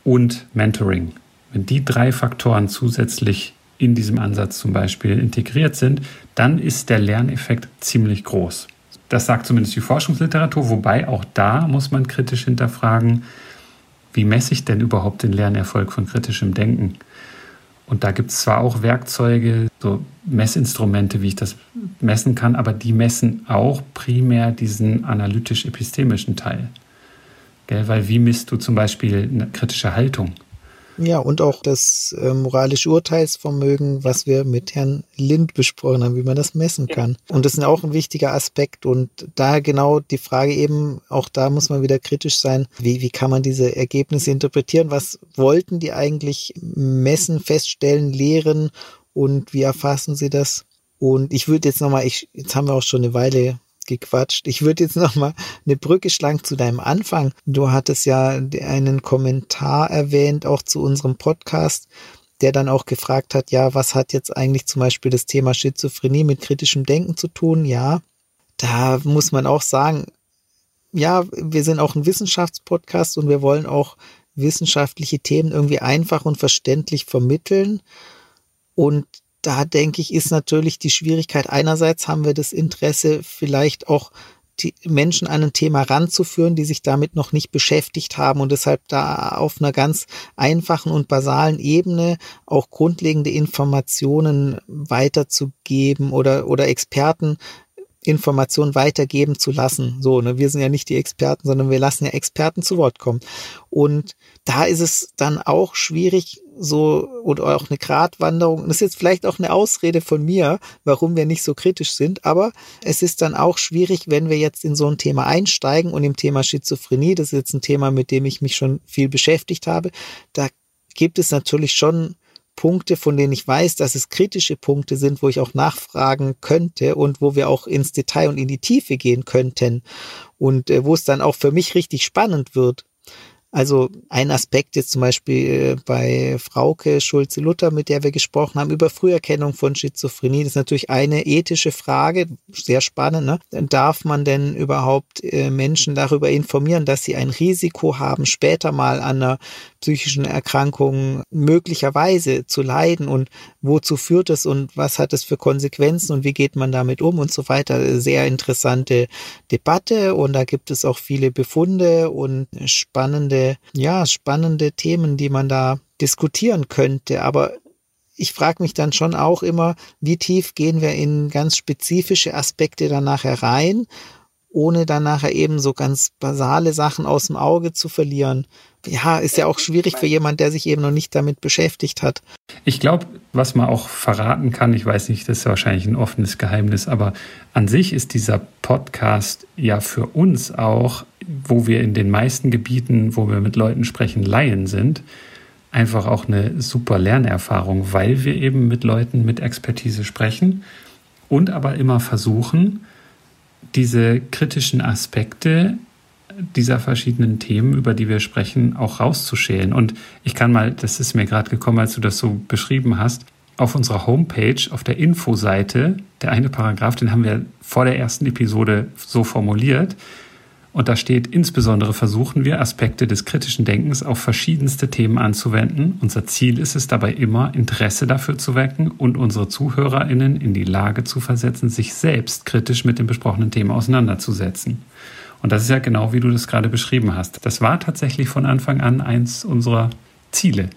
und Mentoring, wenn die drei Faktoren zusätzlich in diesem Ansatz zum Beispiel integriert sind, dann ist der Lerneffekt ziemlich groß. Das sagt zumindest die Forschungsliteratur, wobei auch da muss man kritisch hinterfragen, wie messe ich denn überhaupt den Lernerfolg von kritischem Denken? Und da gibt es zwar auch Werkzeuge, so Messinstrumente, wie ich das messen kann, aber die messen auch primär diesen analytisch-epistemischen Teil. Gell? Weil wie misst du zum Beispiel eine kritische Haltung? Ja, und auch das äh, moralische Urteilsvermögen, was wir mit Herrn Lind besprochen haben, wie man das messen kann. Und das ist auch ein wichtiger Aspekt. Und da genau die Frage eben, auch da muss man wieder kritisch sein, wie, wie kann man diese Ergebnisse interpretieren? Was wollten die eigentlich messen, feststellen, lehren und wie erfassen sie das? Und ich würde jetzt nochmal, ich, jetzt haben wir auch schon eine Weile gequatscht. Ich würde jetzt noch mal eine Brücke schlagen zu deinem Anfang. Du hattest ja einen Kommentar erwähnt, auch zu unserem Podcast, der dann auch gefragt hat, ja, was hat jetzt eigentlich zum Beispiel das Thema Schizophrenie mit kritischem Denken zu tun? Ja, da muss man auch sagen, ja, wir sind auch ein Wissenschaftspodcast und wir wollen auch wissenschaftliche Themen irgendwie einfach und verständlich vermitteln. Und da denke ich, ist natürlich die Schwierigkeit. Einerseits haben wir das Interesse, vielleicht auch die Menschen an ein Thema ranzuführen, die sich damit noch nicht beschäftigt haben und deshalb da auf einer ganz einfachen und basalen Ebene auch grundlegende Informationen weiterzugeben oder, oder Experten Informationen weitergeben zu lassen. So, ne, wir sind ja nicht die Experten, sondern wir lassen ja Experten zu Wort kommen. Und da ist es dann auch schwierig, so, oder auch eine Gratwanderung. Das ist jetzt vielleicht auch eine Ausrede von mir, warum wir nicht so kritisch sind, aber es ist dann auch schwierig, wenn wir jetzt in so ein Thema einsteigen und im Thema Schizophrenie, das ist jetzt ein Thema, mit dem ich mich schon viel beschäftigt habe, da gibt es natürlich schon Punkte, von denen ich weiß, dass es kritische Punkte sind, wo ich auch nachfragen könnte und wo wir auch ins Detail und in die Tiefe gehen könnten und äh, wo es dann auch für mich richtig spannend wird. Also ein Aspekt jetzt zum Beispiel äh, bei Frauke Schulze-Luther, mit der wir gesprochen haben, über Früherkennung von Schizophrenie. Das ist natürlich eine ethische Frage, sehr spannend. Ne? Darf man denn überhaupt äh, Menschen darüber informieren, dass sie ein Risiko haben, später mal an einer psychischen Erkrankung möglicherweise zu leiden und wozu führt es und was hat es für Konsequenzen und wie geht man damit um und so weiter. Sehr interessante Debatte und da gibt es auch viele Befunde und spannende, ja, spannende Themen, die man da diskutieren könnte. Aber ich frage mich dann schon auch immer, wie tief gehen wir in ganz spezifische Aspekte danach herein ohne dann nachher eben so ganz basale Sachen aus dem Auge zu verlieren. Ja, ist ja auch schwierig für jemand, der sich eben noch nicht damit beschäftigt hat. Ich glaube, was man auch verraten kann, ich weiß nicht, das ist wahrscheinlich ein offenes Geheimnis, aber an sich ist dieser Podcast ja für uns auch, wo wir in den meisten Gebieten, wo wir mit Leuten sprechen, Laien sind, einfach auch eine super Lernerfahrung, weil wir eben mit Leuten mit Expertise sprechen und aber immer versuchen, diese kritischen Aspekte dieser verschiedenen Themen, über die wir sprechen, auch rauszuschälen. Und ich kann mal, das ist mir gerade gekommen, als du das so beschrieben hast, auf unserer Homepage, auf der Infoseite, der eine Paragraph, den haben wir vor der ersten Episode so formuliert. Und da steht, insbesondere versuchen wir, Aspekte des kritischen Denkens auf verschiedenste Themen anzuwenden. Unser Ziel ist es dabei immer, Interesse dafür zu wecken und unsere ZuhörerInnen in die Lage zu versetzen, sich selbst kritisch mit den besprochenen Themen auseinanderzusetzen. Und das ist ja genau, wie du das gerade beschrieben hast. Das war tatsächlich von Anfang an eins unserer Ziele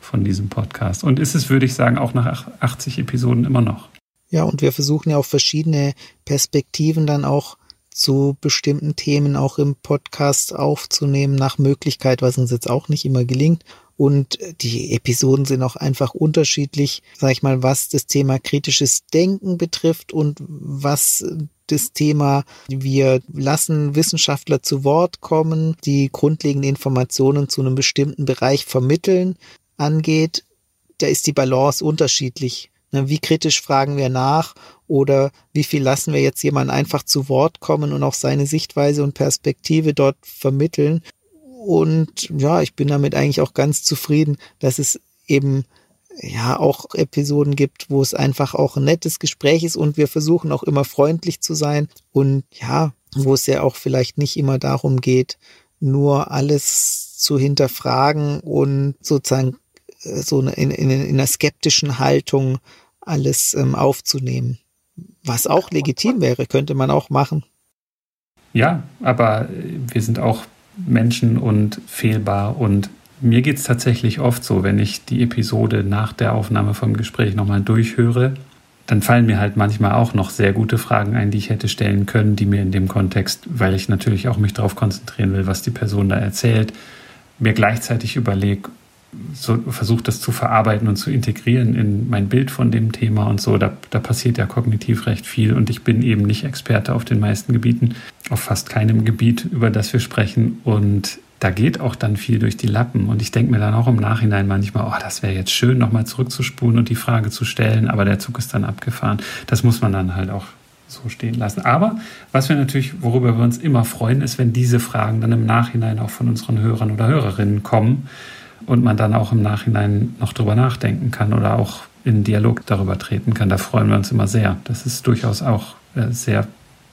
von diesem Podcast. Und ist es, würde ich sagen, auch nach 80 Episoden immer noch. Ja, und wir versuchen ja auch verschiedene Perspektiven dann auch zu bestimmten Themen auch im Podcast aufzunehmen, nach Möglichkeit, was uns jetzt auch nicht immer gelingt. Und die Episoden sind auch einfach unterschiedlich, sag ich mal, was das Thema kritisches Denken betrifft und was das Thema, wir lassen Wissenschaftler zu Wort kommen, die grundlegende Informationen zu einem bestimmten Bereich vermitteln, angeht. Da ist die Balance unterschiedlich. Ne, wie kritisch fragen wir nach oder wie viel lassen wir jetzt jemanden einfach zu Wort kommen und auch seine Sichtweise und Perspektive dort vermitteln. Und ja, ich bin damit eigentlich auch ganz zufrieden, dass es eben ja auch Episoden gibt, wo es einfach auch ein nettes Gespräch ist und wir versuchen auch immer freundlich zu sein und ja, wo es ja auch vielleicht nicht immer darum geht, nur alles zu hinterfragen und sozusagen äh, so in, in, in einer skeptischen Haltung alles ähm, aufzunehmen. Was auch legitim wäre, könnte man auch machen. Ja, aber wir sind auch Menschen und fehlbar und mir geht es tatsächlich oft so, wenn ich die Episode nach der Aufnahme vom Gespräch nochmal durchhöre, dann fallen mir halt manchmal auch noch sehr gute Fragen ein, die ich hätte stellen können, die mir in dem Kontext, weil ich natürlich auch mich darauf konzentrieren will, was die Person da erzählt, mir gleichzeitig überlege, so versucht das zu verarbeiten und zu integrieren in mein Bild von dem Thema und so. Da, da passiert ja kognitiv recht viel und ich bin eben nicht Experte auf den meisten Gebieten, auf fast keinem Gebiet, über das wir sprechen. Und da geht auch dann viel durch die Lappen. Und ich denke mir dann auch im Nachhinein manchmal, oh, das wäre jetzt schön, nochmal zurückzuspulen und die Frage zu stellen, aber der Zug ist dann abgefahren. Das muss man dann halt auch so stehen lassen. Aber was wir natürlich, worüber wir uns immer freuen, ist, wenn diese Fragen dann im Nachhinein auch von unseren Hörern oder Hörerinnen kommen und man dann auch im Nachhinein noch drüber nachdenken kann oder auch in Dialog darüber treten kann. Da freuen wir uns immer sehr. Das ist durchaus auch äh, sehr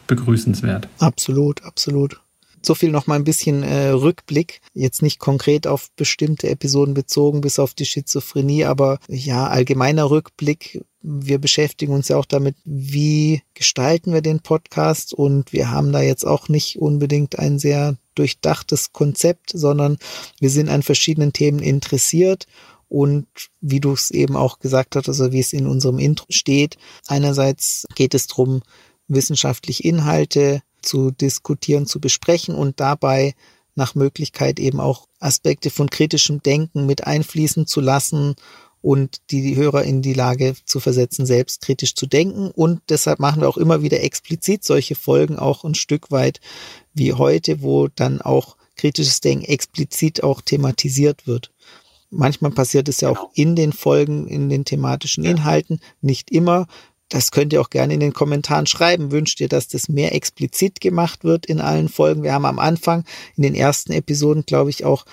begrüßenswert. Absolut, absolut. So viel noch mal ein bisschen äh, Rückblick. Jetzt nicht konkret auf bestimmte Episoden bezogen, bis auf die Schizophrenie, aber ja, allgemeiner Rückblick. Wir beschäftigen uns ja auch damit, wie gestalten wir den Podcast und wir haben da jetzt auch nicht unbedingt ein sehr durchdachtes Konzept, sondern wir sind an verschiedenen Themen interessiert und wie du es eben auch gesagt hast, also wie es in unserem Intro steht, einerseits geht es darum, wissenschaftliche Inhalte zu diskutieren, zu besprechen und dabei nach Möglichkeit eben auch Aspekte von kritischem Denken mit einfließen zu lassen und die Hörer in die Lage zu versetzen, selbst kritisch zu denken. Und deshalb machen wir auch immer wieder explizit solche Folgen auch ein Stück weit wie heute, wo dann auch kritisches Denken explizit auch thematisiert wird. Manchmal passiert es ja auch genau. in den Folgen, in den thematischen Inhalten, nicht immer. Das könnt ihr auch gerne in den Kommentaren schreiben. Wünscht ihr, dass das mehr explizit gemacht wird in allen Folgen? Wir haben am Anfang in den ersten Episoden, glaube ich, auch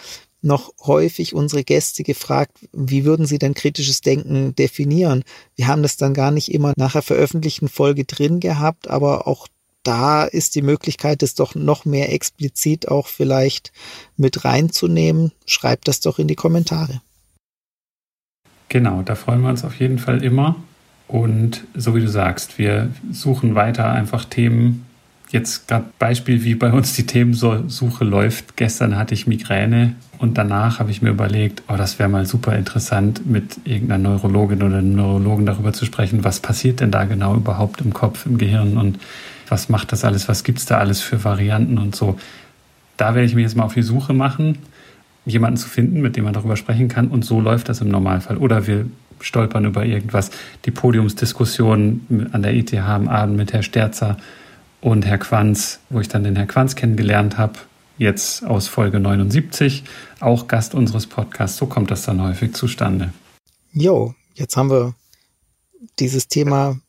noch häufig unsere Gäste gefragt, wie würden sie denn kritisches Denken definieren? Wir haben das dann gar nicht immer nach der veröffentlichten Folge drin gehabt, aber auch da ist die Möglichkeit, es doch noch mehr explizit auch vielleicht mit reinzunehmen. Schreibt das doch in die Kommentare. Genau, da freuen wir uns auf jeden Fall immer. Und so wie du sagst, wir suchen weiter einfach Themen. Jetzt gerade Beispiel, wie bei uns die Themensuche läuft. Gestern hatte ich Migräne und danach habe ich mir überlegt, oh, das wäre mal super interessant, mit irgendeiner Neurologin oder einem Neurologen darüber zu sprechen, was passiert denn da genau überhaupt im Kopf, im Gehirn und was macht das alles, was gibt es da alles für Varianten und so. Da werde ich mich jetzt mal auf die Suche machen, jemanden zu finden, mit dem man darüber sprechen kann und so läuft das im Normalfall. Oder wir stolpern über irgendwas. Die Podiumsdiskussion an der ETH am Abend mit Herr Sterzer und Herr Quanz, wo ich dann den Herr Quanz kennengelernt habe, jetzt aus Folge 79, auch Gast unseres Podcasts. So kommt das dann häufig zustande. Jo, jetzt haben wir dieses Thema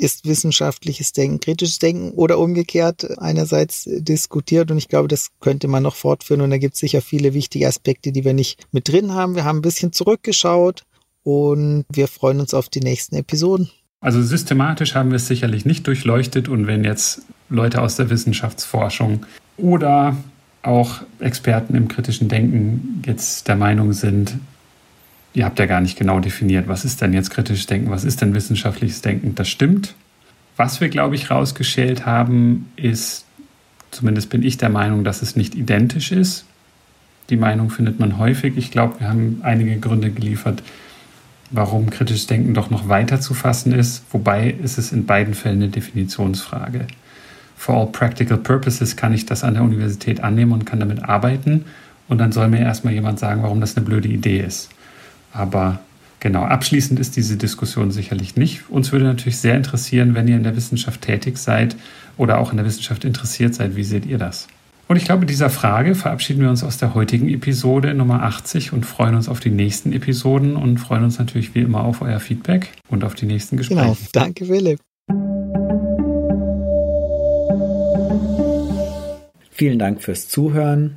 ist wissenschaftliches Denken kritisches Denken oder umgekehrt einerseits diskutiert und ich glaube, das könnte man noch fortführen und da gibt es sicher viele wichtige Aspekte, die wir nicht mit drin haben. Wir haben ein bisschen zurückgeschaut, und wir freuen uns auf die nächsten Episoden. Also systematisch haben wir es sicherlich nicht durchleuchtet und wenn jetzt Leute aus der Wissenschaftsforschung oder auch Experten im kritischen Denken jetzt der Meinung sind, ihr habt ja gar nicht genau definiert, was ist denn jetzt kritisches Denken, was ist denn wissenschaftliches Denken, das stimmt. Was wir, glaube ich, rausgeschält haben, ist, zumindest bin ich der Meinung, dass es nicht identisch ist. Die Meinung findet man häufig. Ich glaube, wir haben einige Gründe geliefert, warum kritisches Denken doch noch weiter zu fassen ist, wobei ist es in beiden Fällen eine Definitionsfrage. For all practical purposes kann ich das an der Universität annehmen und kann damit arbeiten und dann soll mir erstmal jemand sagen, warum das eine blöde Idee ist. Aber genau, abschließend ist diese Diskussion sicherlich nicht. Uns würde natürlich sehr interessieren, wenn ihr in der Wissenschaft tätig seid oder auch in der Wissenschaft interessiert seid, wie seht ihr das? Und ich glaube, dieser Frage verabschieden wir uns aus der heutigen Episode Nummer 80 und freuen uns auf die nächsten Episoden und freuen uns natürlich wie immer auf euer Feedback und auf die nächsten Gespräche. Genau, danke Philipp. Vielen Dank fürs Zuhören.